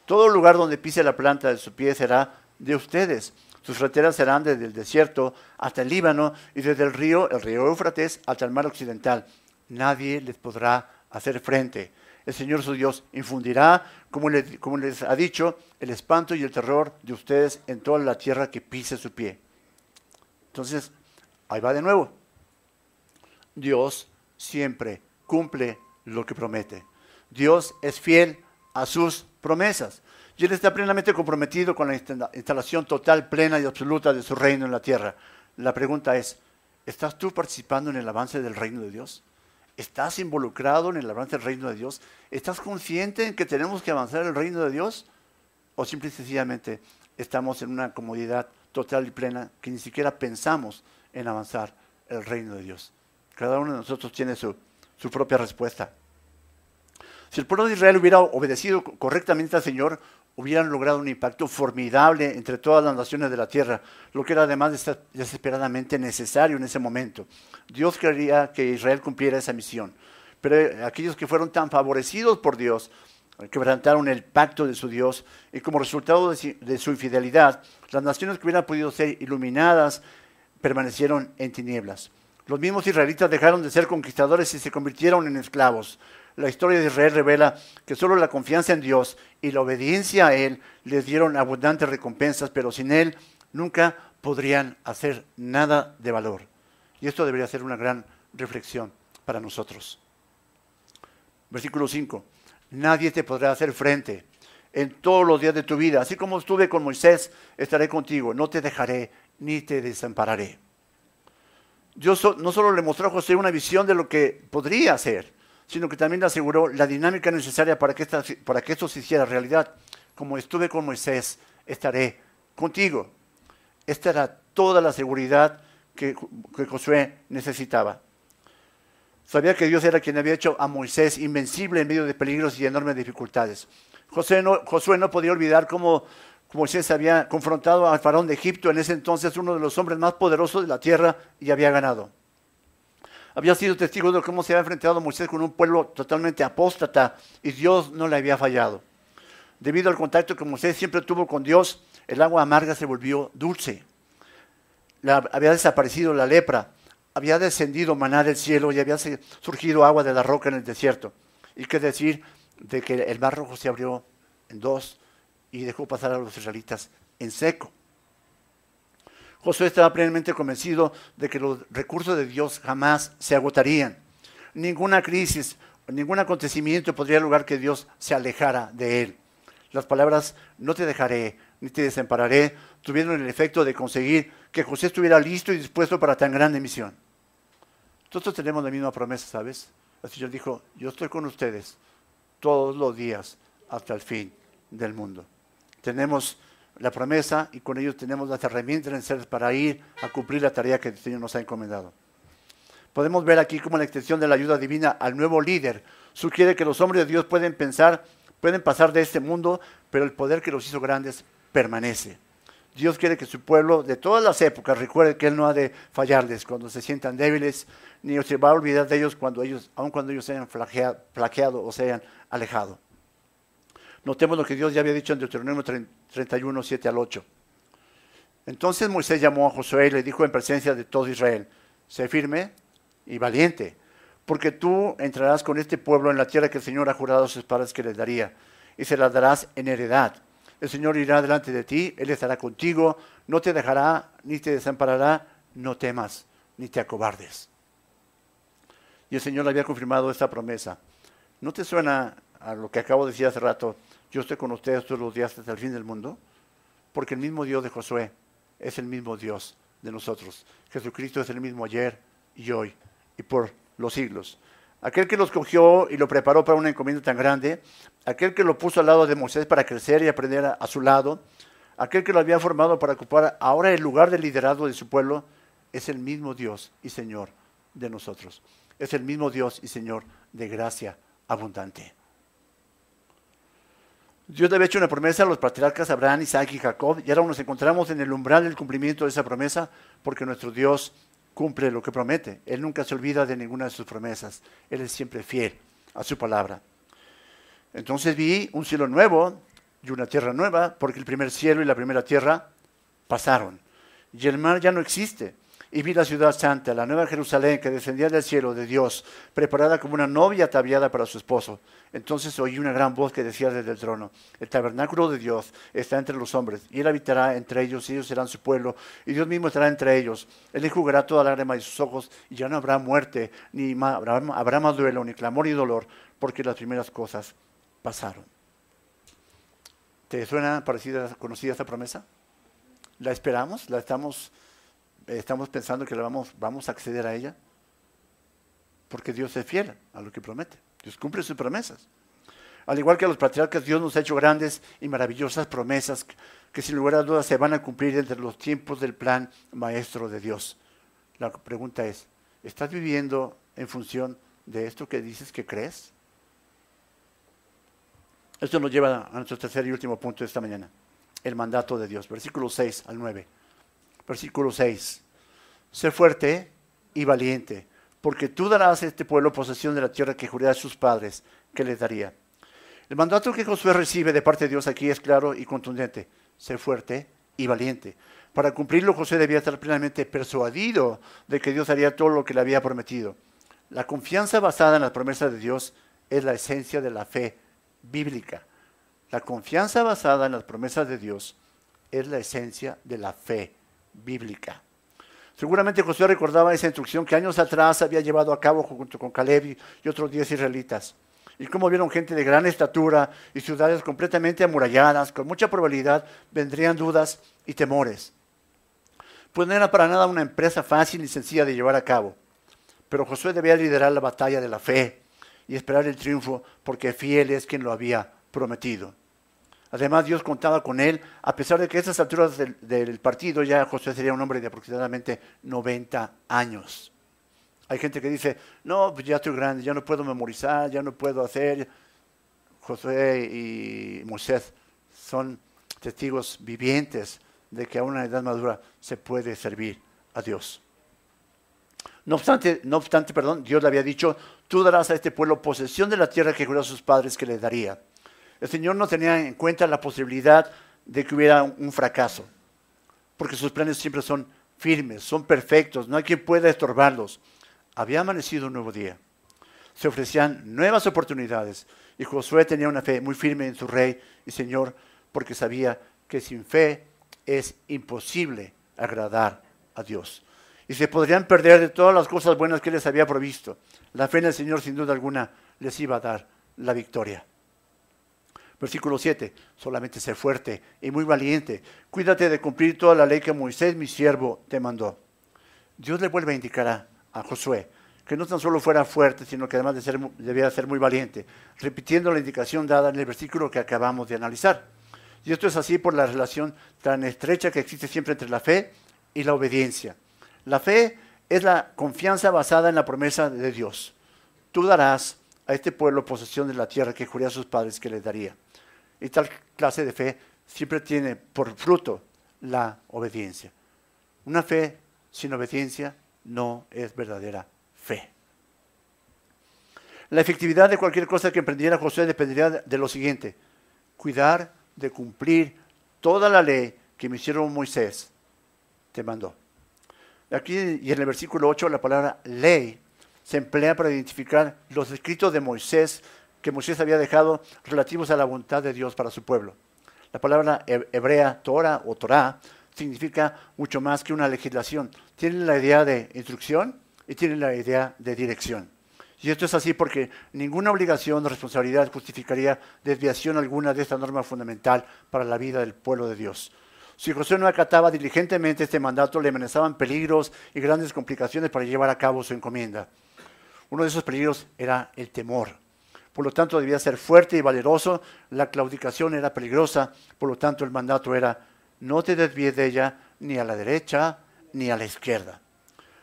Todo lugar donde pise la planta de su pie será de ustedes. Sus fronteras serán desde el desierto hasta el Líbano y desde el río, el río Éufrates, hasta el mar occidental. Nadie les podrá hacer frente. El Señor su Dios infundirá, como como les ha dicho, el espanto y el terror de ustedes en toda la tierra que pise su pie. Entonces, ahí va de nuevo. Dios siempre cumple lo que promete. Dios es fiel a sus promesas. Y Él está plenamente comprometido con la instalación total, plena y absoluta de su reino en la tierra. La pregunta es, ¿estás tú participando en el avance del reino de Dios? ¿Estás involucrado en el avance del reino de Dios? ¿Estás consciente en que tenemos que avanzar el reino de Dios? ¿O simple y sencillamente estamos en una comodidad total y plena que ni siquiera pensamos en avanzar el reino de Dios? Cada uno de nosotros tiene su, su propia respuesta. Si el pueblo de Israel hubiera obedecido correctamente al Señor, hubieran logrado un impacto formidable entre todas las naciones de la tierra, lo que era además desesperadamente necesario en ese momento. Dios quería que Israel cumpliera esa misión, pero aquellos que fueron tan favorecidos por Dios, quebrantaron el pacto de su Dios y como resultado de su infidelidad, las naciones que hubieran podido ser iluminadas permanecieron en tinieblas. Los mismos israelitas dejaron de ser conquistadores y se convirtieron en esclavos. La historia de Israel revela que solo la confianza en Dios y la obediencia a Él les dieron abundantes recompensas, pero sin Él nunca podrían hacer nada de valor. Y esto debería ser una gran reflexión para nosotros. Versículo 5. Nadie te podrá hacer frente en todos los días de tu vida. Así como estuve con Moisés, estaré contigo. No te dejaré ni te desampararé. Dios no solo le mostró a José una visión de lo que podría hacer, sino que también le aseguró la dinámica necesaria para que, para que esto se hiciera realidad. Como estuve con Moisés, estaré contigo. Esta era toda la seguridad que, que Josué necesitaba. Sabía que Dios era quien había hecho a Moisés invencible en medio de peligros y enormes dificultades. no, Josué no podía olvidar cómo Moisés había confrontado al faraón de Egipto, en ese entonces uno de los hombres más poderosos de la tierra, y había ganado había sido testigo de cómo se había enfrentado Moisés con un pueblo totalmente apóstata y Dios no le había fallado. Debido al contacto que Moisés siempre tuvo con Dios, el agua amarga se volvió dulce. había desaparecido la lepra, había descendido maná del cielo y había surgido agua de la roca en el desierto. Y qué decir de que el mar rojo se abrió en dos y dejó pasar a los israelitas en seco. Josué estaba plenamente convencido de que los recursos de Dios jamás se agotarían. Ninguna crisis, ningún acontecimiento podría lograr que Dios se alejara de él. Las palabras no te dejaré ni te desampararé tuvieron el efecto de conseguir que José estuviera listo y dispuesto para tan grande misión. Nosotros tenemos la misma promesa, ¿sabes? El Señor dijo, yo estoy con ustedes todos los días hasta el fin del mundo. Tenemos la promesa y con ellos tenemos las herramientas necesarias para ir a cumplir la tarea que el Señor nos ha encomendado. Podemos ver aquí cómo la extensión de la ayuda divina al nuevo líder sugiere que los hombres de Dios pueden pensar, pueden pasar de este mundo, pero el poder que los hizo grandes permanece. Dios quiere que su pueblo de todas las épocas recuerde que Él no ha de fallarles cuando se sientan débiles, ni se va a olvidar de ellos, cuando ellos aun cuando ellos se hayan flaqueado o se hayan alejado. Notemos lo que Dios ya había dicho en Deuteronomio 31, 7 al 8. Entonces Moisés llamó a Josué y le dijo en presencia de todo Israel, sé firme y valiente, porque tú entrarás con este pueblo en la tierra que el Señor ha jurado a sus padres que les daría, y se la darás en heredad. El Señor irá delante de ti, Él estará contigo, no te dejará ni te desamparará, no temas ni te acobardes. Y el Señor había confirmado esta promesa. ¿No te suena a lo que acabo de decir hace rato? Yo estoy con ustedes todos los días hasta el fin del mundo, porque el mismo Dios de Josué es el mismo Dios de nosotros. Jesucristo es el mismo ayer y hoy y por los siglos. Aquel que los cogió y lo preparó para una encomienda tan grande, aquel que lo puso al lado de Moisés para crecer y aprender a, su lado, aquel que lo había formado para ocupar ahora el lugar de liderazgo de su pueblo, es el mismo Dios y Señor de nosotros. Es el mismo Dios y Señor de gracia abundante. Dios le había hecho una promesa a los patriarcas Abraham, Isaac y Jacob, y ahora nos encontramos en el umbral del cumplimiento de esa promesa, porque nuestro Dios cumple lo que promete. Él nunca se olvida de ninguna de sus promesas. Él es siempre fiel a su palabra. Entonces vi un cielo nuevo y una tierra nueva, porque el primer cielo y la primera tierra pasaron. Y el mar ya no existe y vi la ciudad santa, la nueva Jerusalén que descendía del cielo de Dios, preparada como una novia ataviada para su esposo. Entonces oí una gran voz que decía desde el trono, el tabernáculo de Dios está entre los hombres, y él habitará entre ellos, y ellos serán su pueblo, y Dios mismo estará entre ellos. Él enjugará toda lágrima de sus ojos, y ya no habrá muerte, ni habrá, habrá más duelo, ni clamor ni dolor, porque las primeras cosas pasaron. ¿Te suena parecida, conocida esta promesa? ¿La esperamos? ¿La estamos, estamos pensando que vamos, vamos a acceder a ella? Porque Dios es fiel a lo que promete. Dios cumple sus promesas. Al igual que a los patriarcas, Dios nos ha hecho grandes y maravillosas promesas que sin lugar a dudas se van a cumplir entre los tiempos del plan maestro de Dios. La pregunta es, ¿estás viviendo en función de esto que dices que crees? Esto nos lleva a nuestro tercer y último punto de esta mañana, el mandato de Dios, versículo 6 al 9. Versículo 6, sé fuerte y valiente, porque tú darás a este pueblo posesión de la tierra que juré a sus padres que les daría. El mandato que Josué recibe de parte de Dios aquí es claro y contundente, sé fuerte y valiente. Para cumplirlo, José debía estar plenamente persuadido de que Dios haría todo lo que le había prometido. La confianza basada en las promesas de Dios es la esencia de la fe bíblica. La confianza basada en las promesas de Dios es la esencia de la fe bíblica. Seguramente Josué recordaba esa instrucción que años atrás había llevado a cabo junto con Caleb y otros diez israelitas. Y cómo vieron gente de gran estatura y ciudades completamente amuralladas, con mucha probabilidad vendrían dudas y temores. Pues no era para nada una empresa fácil y sencilla de llevar a cabo. Pero Josué debía liderar la batalla de la fe y esperar el triunfo porque fiel es quien lo había prometido. Además, Dios contaba con él, a pesar de que a estas alturas del, partido ya Josué sería un hombre de aproximadamente 90 años. Hay gente que dice, no, pues ya estoy grande, ya no puedo memorizar, ya no puedo hacer. Josué y Moisés son testigos vivientes de que a una edad madura se puede servir a Dios. No obstante, no obstante, perdón, Dios le había dicho, tú darás a este pueblo posesión de la tierra que juró a sus padres que le daría. El Señor no tenía en cuenta la posibilidad de que hubiera un fracaso, porque sus planes siempre son firmes, son perfectos, no hay quien pueda estorbarlos. Había amanecido un nuevo día. Se ofrecían nuevas oportunidades y Josué tenía una fe muy firme en su rey y Señor, porque sabía que sin fe es imposible agradar a Dios y se podrían perder de todas las cosas buenas que les había provisto. La fe en el Señor sin duda alguna les iba a dar la victoria. Versículo 7, solamente sé fuerte y muy valiente. Cuídate de cumplir toda la ley que Moisés, mi siervo, te mandó. Dios le vuelve a indicar a, Josué que no tan solo fuera fuerte, sino que además de ser, debía ser muy valiente, repitiendo la indicación dada en el versículo que acabamos de analizar. Y esto es así por la relación tan estrecha que existe siempre entre la fe y la obediencia. La fe es la confianza basada en la promesa de Dios. Tú darás a este pueblo posesión de la tierra que juré a sus padres que les daría. Y tal clase de fe siempre tiene por fruto la obediencia. Una fe sin obediencia no es verdadera fe. La efectividad de cualquier cosa que emprendiera José dependería de lo siguiente, cuidar de cumplir toda la ley que me hicieron Moisés te mandó. Aquí y en el versículo 8 la palabra ley se emplea para identificar los escritos de Moisés que Moisés había dejado relativos a la voluntad de Dios para su pueblo. La palabra hebrea Torah o Torah significa mucho más que una legislación. Tiene la idea de instrucción y tiene la idea de dirección. Y esto es así porque ninguna obligación o responsabilidad justificaría desviación alguna de esta norma fundamental para la vida del pueblo de Dios. Si José no acataba diligentemente este mandato, le amenazaban peligros y grandes complicaciones para llevar a cabo su encomienda. Uno de esos peligros era el temor. Por lo tanto, debía ser fuerte y valeroso. La claudicación era peligrosa. Por lo tanto, el mandato era, no te desvíes de ella ni a la derecha ni a la izquierda.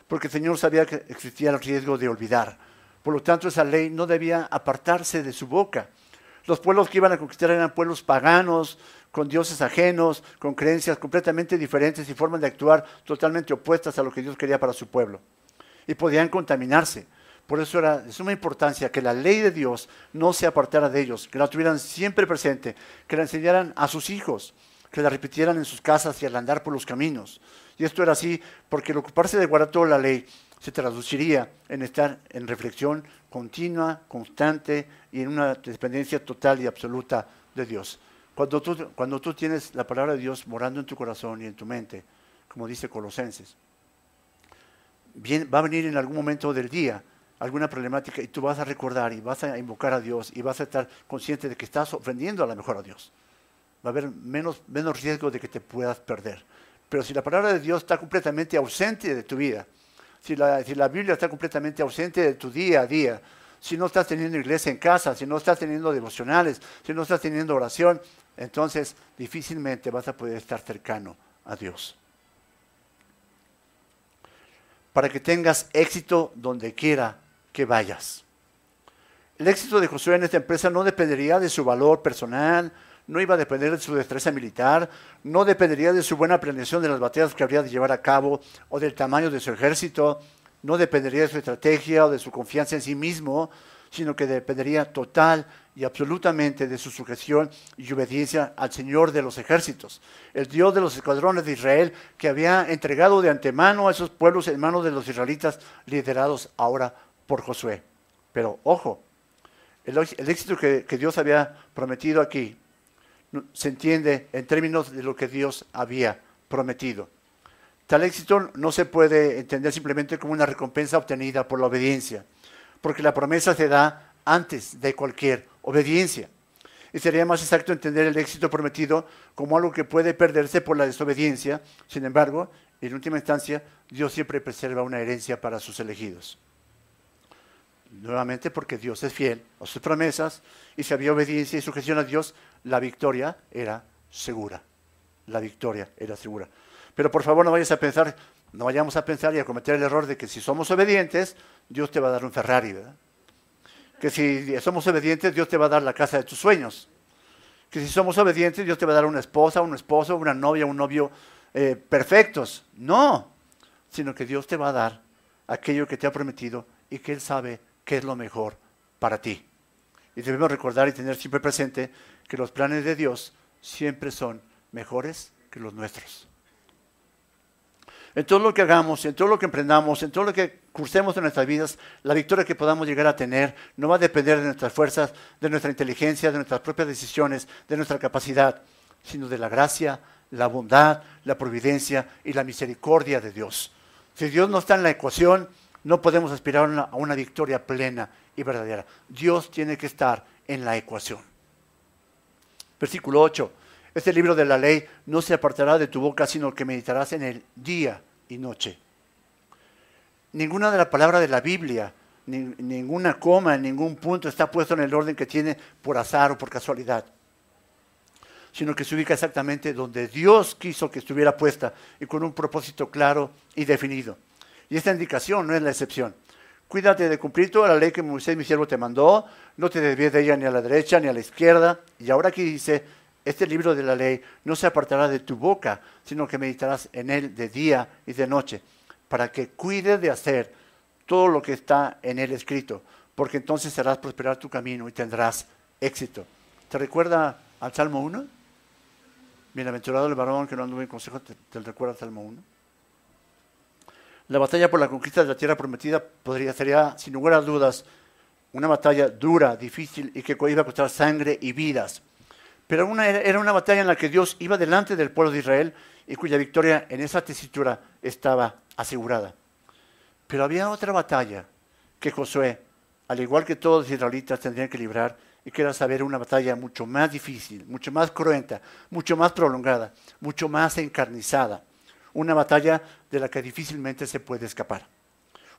Porque el Señor sabía que existía el riesgo de olvidar. Por lo tanto, esa ley no debía apartarse de su boca. Los pueblos que iban a conquistar eran pueblos paganos, con dioses ajenos, con creencias completamente diferentes y formas de actuar totalmente opuestas a lo que Dios quería para su pueblo. Y podían contaminarse. Por eso era de suma importancia que la ley de Dios no se apartara de ellos, que la tuvieran siempre presente, que la enseñaran a sus hijos, que la repitieran en sus casas y al andar por los caminos. Y esto era así porque el ocuparse de guardar toda la ley se traduciría en estar en reflexión continua, constante y en una dependencia total y absoluta de Dios. Cuando tú, cuando tú tienes la palabra de Dios morando en tu corazón y en tu mente, como dice Colosenses, va a venir en algún momento del día alguna problemática y tú vas a recordar y vas a invocar a Dios y vas a estar consciente de que estás ofendiendo a lo mejor a Dios. va a haber menos, menos riesgo de que te puedas perder. Pero si la palabra de Dios está completamente ausente de tu vida, si la, si la Biblia está completamente ausente de tu día a día, si no estás teniendo iglesia en casa, si no estás teniendo devocionales, si no estás teniendo oración, entonces difícilmente vas a poder estar cercano a Dios. Para que tengas éxito donde quiera que vayas. El éxito de Josué en esta empresa no dependería de su valor personal, no iba a depender de su destreza militar, no dependería de su buena planeación de las batallas que habría de llevar a cabo o del tamaño de su ejército, no dependería de su estrategia o de su confianza en sí mismo, sino que dependería total y absolutamente de su sujeción y obediencia al Señor de los ejércitos, el Dios de los escuadrones de Israel que había entregado de antemano a esos pueblos en manos de los israelitas liderados ahora por Josué. Pero ojo, el, éxito que Dios había prometido aquí se entiende en términos de lo que Dios había prometido. Tal éxito no se puede entender simplemente como una recompensa obtenida por la obediencia, porque la promesa se da antes de cualquier obediencia. Y sería más exacto entender el éxito prometido como algo que puede perderse por la desobediencia. Sin embargo, en última instancia, Dios siempre preserva una herencia para sus elegidos. Nuevamente porque Dios es fiel a sus promesas y si había obediencia y sujeción a Dios, la victoria era segura. La victoria era segura. Pero por favor no vayas a pensar, no vayamos a pensar y a cometer el error de que si somos obedientes, Dios te va a dar un Ferrari, ¿verdad? Que si somos obedientes, Dios te va a dar la casa de tus sueños. Que si somos obedientes, Dios te va a dar una esposa, un esposo, una novia, un novio eh, perfectos. No, sino que Dios te va a dar aquello que te ha prometido y que Él sabe qué es lo mejor para ti. Y debemos recordar y tener siempre presente que los planes de Dios siempre son mejores que los nuestros. En todo lo que hagamos, en todo lo que emprendamos, en todo lo que cursemos en nuestras vidas, la victoria que podamos llegar a tener no va a depender de nuestras fuerzas, de nuestra inteligencia, de nuestras propias decisiones, de nuestra capacidad, sino de la gracia, la bondad, la providencia y la misericordia de Dios. Si Dios no está en la ecuación, no podemos aspirar a una, victoria plena y verdadera. Dios tiene que estar en la ecuación. Versículo 8. Este libro de la ley no se apartará de tu boca, sino que meditarás en el día y noche. Ninguna de las palabras de la Biblia, ninguna coma, ningún punto está puesto en el orden que tiene por azar o por casualidad, sino que se ubica exactamente donde Dios quiso que estuviera puesta y con un propósito claro y definido. Y esta indicación no es la excepción. Cuídate de cumplir toda la ley que Moisés, mi siervo, te mandó. No te desvíes de ella ni a la derecha ni a la izquierda. Y ahora aquí dice, este libro de la ley no se apartará de tu boca, sino que meditarás en él de día y de noche, para que cuides de hacer todo lo que está en él escrito, porque entonces harás prosperar tu camino y tendrás éxito. ¿Te recuerda al Salmo 1? Bienaventurado el varón que no anduvo en consejo, ¿te, te recuerda al Salmo 1? La batalla por la conquista de la tierra prometida podría sería, sin lugar a dudas, una batalla dura, difícil y que iba a costar sangre y vidas. Pero era una batalla en la que Dios iba delante del pueblo de Israel y cuya victoria en esa tesitura estaba asegurada. Pero había otra batalla que Josué, al igual que todos los israelitas, tendrían que librar y que era saber una batalla mucho más difícil, mucho más cruenta, mucho más prolongada, mucho más encarnizada una batalla de la que difícilmente se puede escapar.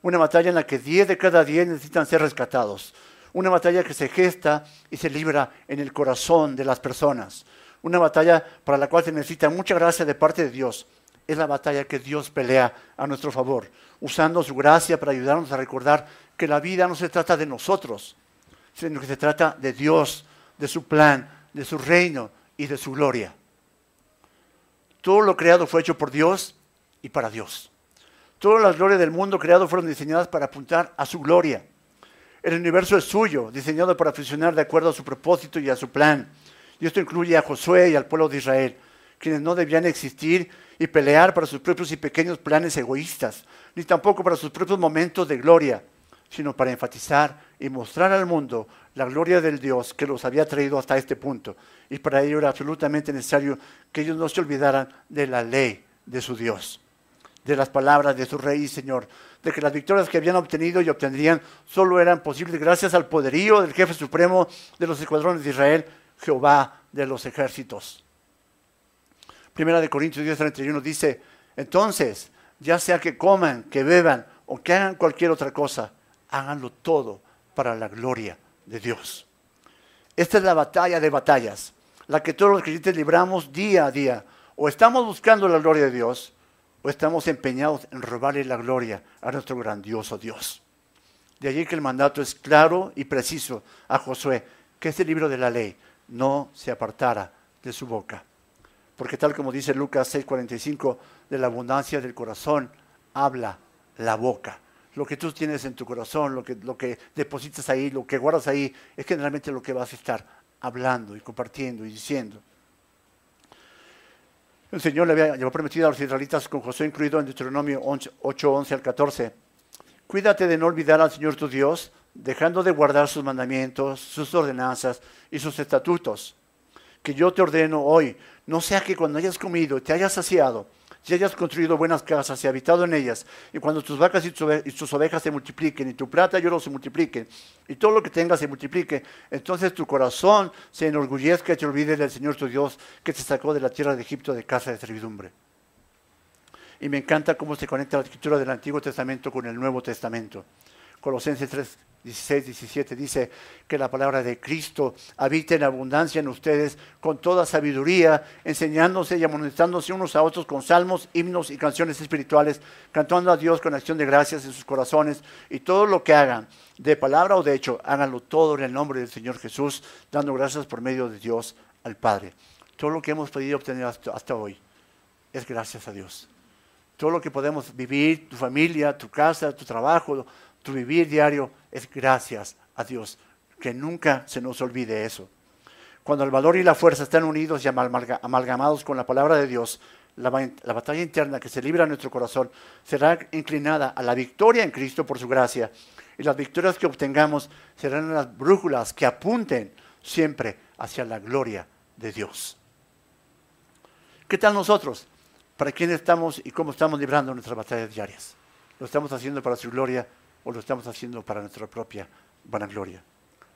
Una batalla en la que 10 de cada 10 necesitan ser rescatados. Una batalla que se gesta y se libra en el corazón de las personas. Una batalla para la cual se necesita mucha gracia de parte de Dios. Es la batalla que Dios pelea a nuestro favor, usando su gracia para ayudarnos a recordar que la vida no se trata de nosotros, sino que se trata de Dios, de su plan, de su reino y de su gloria. Todo lo creado fue hecho por Dios y para Dios. Todas las glorias del mundo creado fueron diseñadas para apuntar a su gloria. El universo es suyo, diseñado para funcionar de acuerdo a su propósito y a su plan. Y esto incluye a Josué y al pueblo de Israel, quienes no debían existir y pelear para sus propios y pequeños planes egoístas, ni tampoco para sus propios momentos de gloria, sino para enfatizar y mostrar al mundo la gloria del Dios que los había traído hasta este punto. Y para ello era absolutamente necesario que ellos no se olvidaran de la ley de su Dios, de las palabras de su Rey y Señor, de que las victorias que habían obtenido y obtendrían solo eran posibles gracias al poderío del jefe supremo de los escuadrones de Israel, Jehová de los ejércitos. Primera de Corintios 10, 31 dice, entonces, ya sea que coman, que beban o que hagan cualquier otra cosa, háganlo todo para la gloria de Dios. Esta es la batalla de batallas, la que todos los creyentes libramos día a día. O estamos buscando la gloria de Dios, o estamos empeñados en robarle la gloria a nuestro grandioso Dios. De allí que el mandato es claro y preciso a Josué, que este libro de la ley no se apartara de su boca. Porque tal como dice Lucas 6:45, de la abundancia del corazón habla la boca. Lo que tú tienes en tu corazón, lo que, depositas ahí, lo que guardas ahí, es generalmente lo que vas a estar hablando y compartiendo y diciendo. El Señor le había, prometido a los israelitas con Josué incluido en Deuteronomio 8, 11 al 14. Cuídate de no olvidar al Señor tu Dios, dejando de guardar sus mandamientos, sus ordenanzas y sus estatutos, que yo te ordeno hoy. No sea que cuando hayas comido te hayas saciado, si hayas construido buenas casas y habitado en ellas, y cuando tus vacas y tus ovejas se multipliquen, y tu plata y oro se multipliquen, y todo lo que tengas se multiplique, entonces tu corazón se enorgullezca y te olvide del Señor tu Dios que te sacó de la tierra de Egipto de casa de servidumbre. Y me encanta cómo se conecta la escritura del Antiguo Testamento con el Nuevo Testamento. Colosenses 3, 16, 17 dice que la palabra de Cristo habita en abundancia en ustedes con toda sabiduría, enseñándose y amonestándose unos a otros con salmos, himnos y canciones espirituales, cantando a Dios con acción de gracias en sus corazones y todo lo que hagan, de palabra o de hecho, háganlo todo en el nombre del Señor Jesús, dando gracias por medio de Dios al Padre. Todo lo que hemos podido obtener hasta, hasta hoy es gracias a Dios. Todo lo que podemos vivir, tu familia, tu casa, tu trabajo, tu vivir diario es gracias a Dios. Que nunca se nos olvide eso. Cuando el valor y la fuerza están unidos y amalgamados con la palabra de Dios, la, batalla interna que se libra en nuestro corazón será inclinada a la victoria en Cristo por su gracia. Y las victorias que obtengamos serán las brújulas que apunten siempre hacia la gloria de Dios. ¿Qué tal nosotros? ¿Para quién estamos y cómo estamos librando nuestras batallas diarias? ¿Lo estamos haciendo para su gloria o lo estamos haciendo para nuestra propia vanagloria.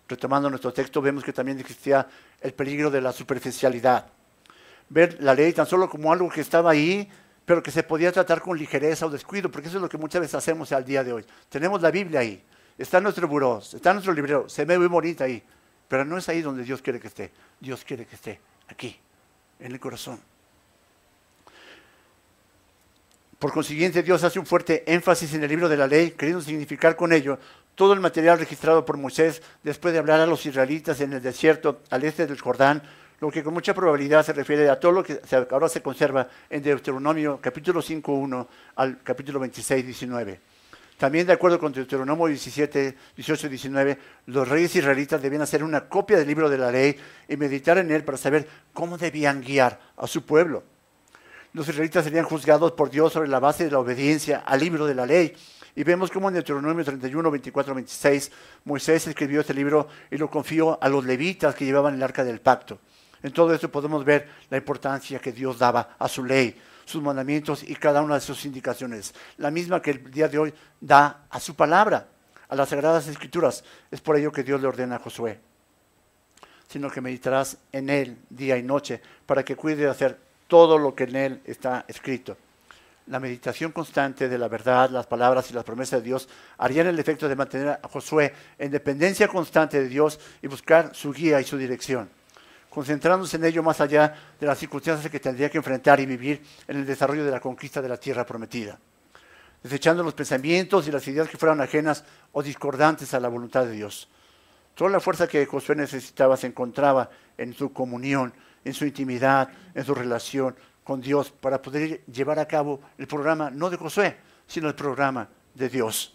Retomando nuestro texto, vemos que también existía el peligro de la superficialidad. Ver la ley tan solo como algo que estaba ahí, pero que se podía tratar con ligereza o descuido, porque eso es lo que muchas veces hacemos al día de hoy. Tenemos la Biblia ahí, está en nuestro buró, está en nuestro librero, se ve muy bonita ahí, pero no es ahí donde Dios quiere que esté. Dios quiere que esté aquí, en el corazón. Por consiguiente, Dios hace un fuerte énfasis en el libro de la ley, queriendo significar con ello todo el material registrado por Moisés después de hablar a los israelitas en el desierto al este del Jordán, lo que con mucha probabilidad se refiere a todo lo que ahora se conserva en Deuteronomio capítulo 5.1 al capítulo 26.19. También de acuerdo con Deuteronomio 17, 18 19, los reyes israelitas debían hacer una copia del libro de la ley y meditar en él para saber cómo debían guiar a su pueblo los israelitas serían juzgados por Dios sobre la base de la obediencia al libro de la ley. Y vemos cómo en Deuteronomio 31, 24, 26, Moisés escribió este libro y lo confió a los levitas que llevaban el arca del pacto. En todo esto podemos ver la importancia que Dios daba a su ley, sus mandamientos y cada una de sus indicaciones. La misma que el día de hoy da a su palabra, a las sagradas escrituras. Es por ello que Dios le ordena a Josué. Sino que meditarás en él día y noche para que cuide de hacer todo lo que en él está escrito. La meditación constante de la verdad, las palabras y las promesas de Dios harían el efecto de mantener a Josué en dependencia constante de Dios y buscar su guía y su dirección, concentrándose en ello más allá de las circunstancias que tendría que enfrentar y vivir en el desarrollo de la conquista de la tierra prometida, desechando los pensamientos y las ideas que fueran ajenas o discordantes a la voluntad de Dios. Toda la fuerza que Josué necesitaba se encontraba en su comunión en su intimidad, en su relación con Dios, para poder llevar a cabo el programa, no de Josué, sino el programa de Dios.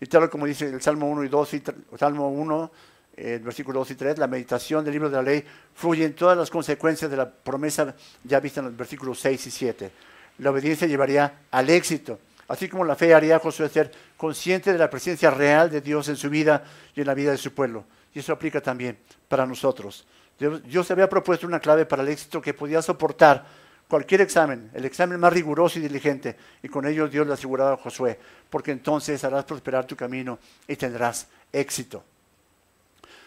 Y tal como dice el Salmo 1 y 2, Salmo 1, el versículo 2 y 3, la meditación del libro de la ley fluye en todas las consecuencias de la promesa ya vista en los versículos 6 y 7. La obediencia llevaría al éxito, así como la fe haría a Josué ser consciente de la presencia real de Dios en su vida y en la vida de su pueblo. Y eso aplica también para nosotros. Dios, había propuesto una clave para el éxito que podía soportar cualquier examen, el examen más riguroso y diligente, y con ello Dios le aseguraba a Josué, porque entonces harás prosperar tu camino y tendrás éxito.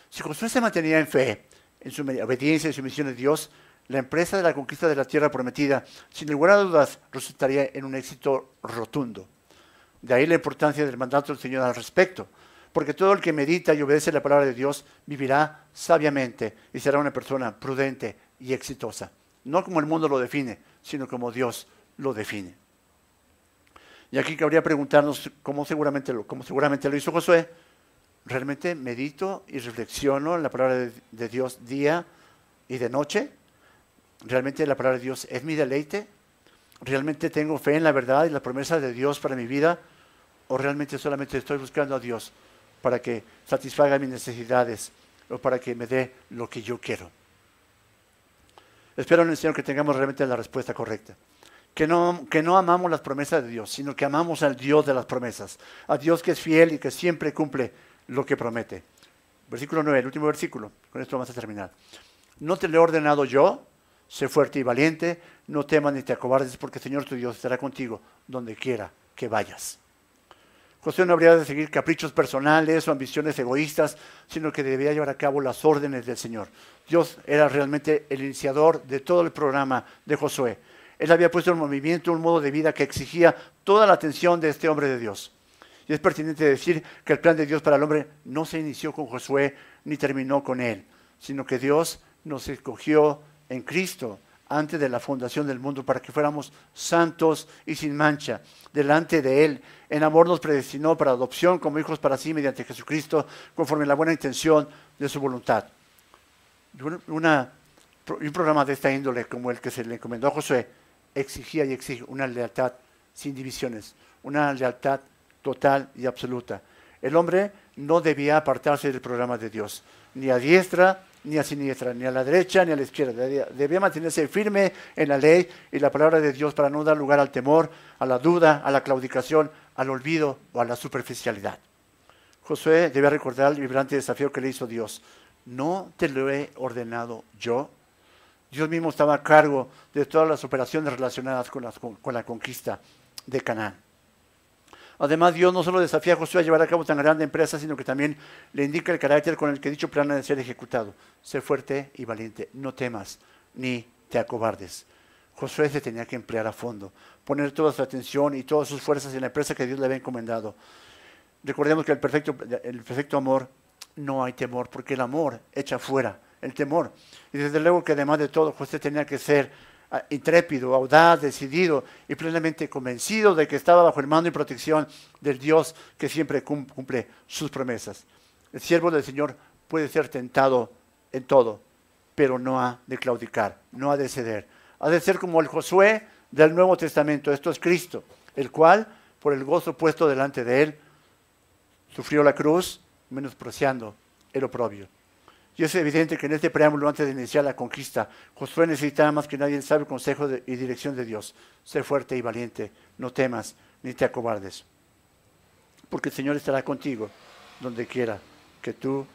Si Josué se mantenía en fe, en su obediencia y su misión de Dios, la empresa de la conquista de la tierra prometida, sin lugar a dudas, resultaría en un éxito rotundo. De ahí la importancia del mandato del Señor al respecto, porque todo el que medita y obedece la palabra de Dios vivirá sabiamente y será una persona prudente y exitosa. No como el mundo lo define, sino como Dios lo define. Y aquí cabría preguntarnos, cómo seguramente lo, como seguramente lo hizo Josué, ¿realmente medito y reflexiono en la palabra de, de Dios día y de noche? ¿Realmente la palabra de Dios es mi deleite? ¿Realmente tengo fe en la verdad y la promesa de Dios para mi vida? ¿O realmente solamente estoy buscando a Dios para que satisfaga mis necesidades o para que me dé lo que yo quiero? Espero en el Señor que tengamos realmente la respuesta correcta. Que no, que no amamos las promesas de Dios, sino que amamos al Dios de las promesas, a Dios que es fiel y que siempre cumple lo que promete. Versículo 9, el último versículo, con esto vamos a terminar. No te lo he ordenado yo, sé fuerte y valiente, no temas ni te acobardes, porque el Señor tu Dios estará contigo donde quiera que vayas. José no habría de seguir caprichos personales o ambiciones egoístas, sino que debía llevar a cabo las órdenes del Señor. Dios era realmente el iniciador de todo el programa de Josué. Él había puesto en movimiento un modo de vida que exigía toda la atención de este hombre de Dios. Y es pertinente decir que el plan de Dios para el hombre no se inició con Josué ni terminó con él, sino que Dios nos escogió en Cristo antes de la fundación del mundo para que fuéramos santos y sin mancha delante de Él. En amor nos predestinó para adopción como hijos para sí mediante Jesucristo, conforme a la buena intención de su voluntad. Una, un programa de esta índole como el que se le encomendó a Josué exigía y exige una lealtad sin divisiones, una lealtad total y absoluta. El hombre no debía apartarse del programa de Dios, ni a diestra ni a siniestra, ni a la derecha ni a la izquierda. Debía, mantenerse firme en la ley y la palabra de Dios para no dar lugar al temor, a la duda, a la claudicación, al olvido o a la superficialidad. Josué debía recordar el vibrante desafío que le hizo Dios. No te lo he ordenado yo. Dios mismo estaba a cargo de todas las operaciones relacionadas con, con la conquista de Canaán. Además, Dios no solo desafía a Josué a llevar a cabo tan grande empresa, sino que también le indica el carácter con el que dicho plan ha de ser ejecutado. Sé fuerte y valiente, no temas ni te acobardes. Josué se tenía que emplear a fondo, poner toda su atención y todas sus fuerzas en la empresa que Dios le había encomendado. Recordemos que el perfecto, el perfecto amor no hay temor, porque el amor echa fuera el temor. Y desde luego que además de todo, José tenía que ser intrépido, audaz, decidido y plenamente convencido de que estaba bajo el mando y protección del Dios que siempre cumple sus promesas. El siervo del Señor puede ser tentado en todo, pero no ha de claudicar, no ha de ceder. Ha de ser como el Josué del Nuevo Testamento, esto es Cristo, el cual, por el gozo puesto delante de él, sufrió la cruz, menospreciando el oprobio. Y es evidente que en este preámbulo, antes de iniciar la conquista, Josué necesitaba más que nadie el sabio consejo y dirección de Dios. Sé fuerte y valiente, no temas ni te acobardes. Porque el Señor estará contigo donde quiera que tú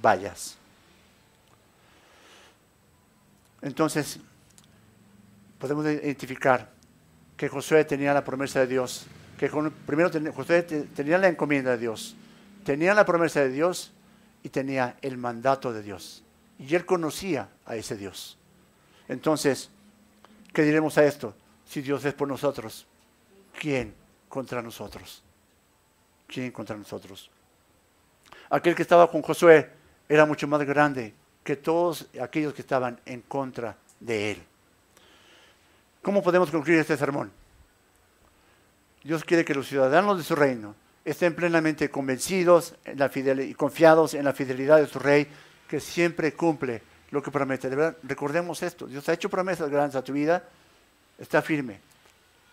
vayas. Entonces, podemos identificar que Josué tenía la promesa de Dios, que primero Josué tenía la encomienda de Dios, tenía la promesa de Dios y tenía el mandato de Dios. Y él conocía a ese Dios. Entonces, ¿qué diremos a esto? Si Dios es por nosotros, ¿quién contra nosotros? ¿Quién contra nosotros? Aquel que estaba con Josué era mucho más grande que todos aquellos que estaban en contra de él. ¿Cómo podemos concluir este sermón? Dios quiere que los ciudadanos de su reino estén plenamente convencidos y confiados en la fidelidad de su rey, que siempre cumple lo que promete. De verdad, recordemos esto, Dios ha hecho promesas grandes a tu vida, está firme,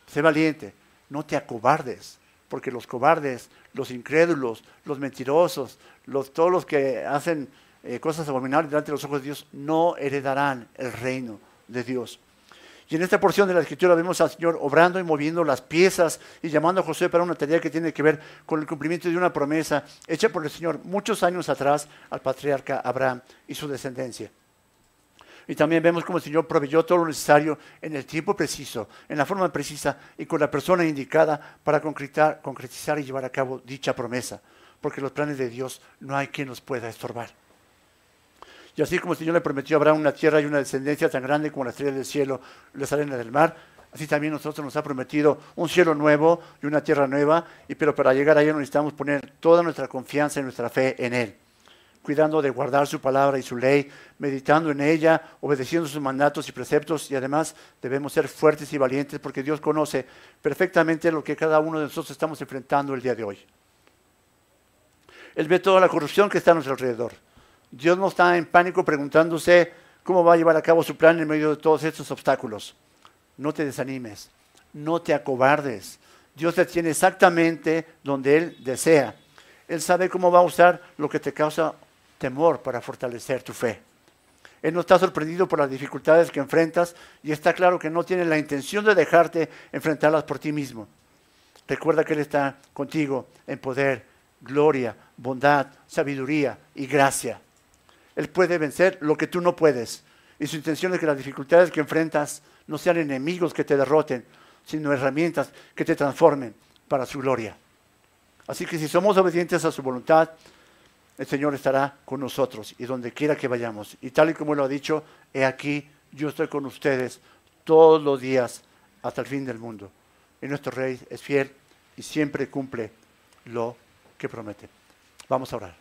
sé valiente, no te acobardes, porque los cobardes, los incrédulos, los mentirosos, los, todos los que hacen eh, cosas abominables delante de los ojos de Dios, no heredarán el reino de Dios. Y en esta porción de la escritura vemos al Señor obrando y moviendo las piezas y llamando a José para una tarea que tiene que ver con el cumplimiento de una promesa hecha por el Señor muchos años atrás al patriarca Abraham y su descendencia. Y también vemos cómo el Señor proveyó todo lo necesario en el tiempo preciso, en la forma precisa y con la persona indicada para concretar, concretizar y llevar a cabo dicha promesa. Porque los planes de Dios no hay quien los pueda estorbar. Y así como el Señor le prometió a Abraham una tierra y una descendencia tan grande como la estrella del cielo las arenas del mar, así también nosotros nos ha prometido un cielo nuevo y una tierra nueva, y pero para llegar allá necesitamos poner toda nuestra confianza y nuestra fe en Él, cuidando de guardar su palabra y su ley, meditando en ella, obedeciendo sus mandatos y preceptos, y además debemos ser fuertes y valientes porque Dios conoce perfectamente lo que cada uno de nosotros estamos enfrentando el día de hoy. Él ve toda la corrupción que está a nuestro alrededor. Dios no está en pánico preguntándose cómo va a llevar a cabo su plan en medio de todos estos obstáculos. No te desanimes, no te acobardes. Dios te tiene exactamente donde Él desea. Él sabe cómo va a usar lo que te causa temor para fortalecer tu fe. Él no está sorprendido por las dificultades que enfrentas y está claro que no tiene la intención de dejarte enfrentarlas por ti mismo. Recuerda que Él está contigo en poder, gloria, bondad, sabiduría y gracia. Él puede vencer lo que tú no puedes. Y su intención es que las dificultades que enfrentas no sean enemigos que te derroten, sino herramientas que te transformen para su gloria. Así que si somos obedientes a su voluntad, el Señor estará con nosotros y donde quiera que vayamos. Y tal y como lo ha dicho, he aquí, yo estoy con ustedes todos los días hasta el fin del mundo. Y nuestro Rey es fiel y siempre cumple lo que promete. Vamos a orar.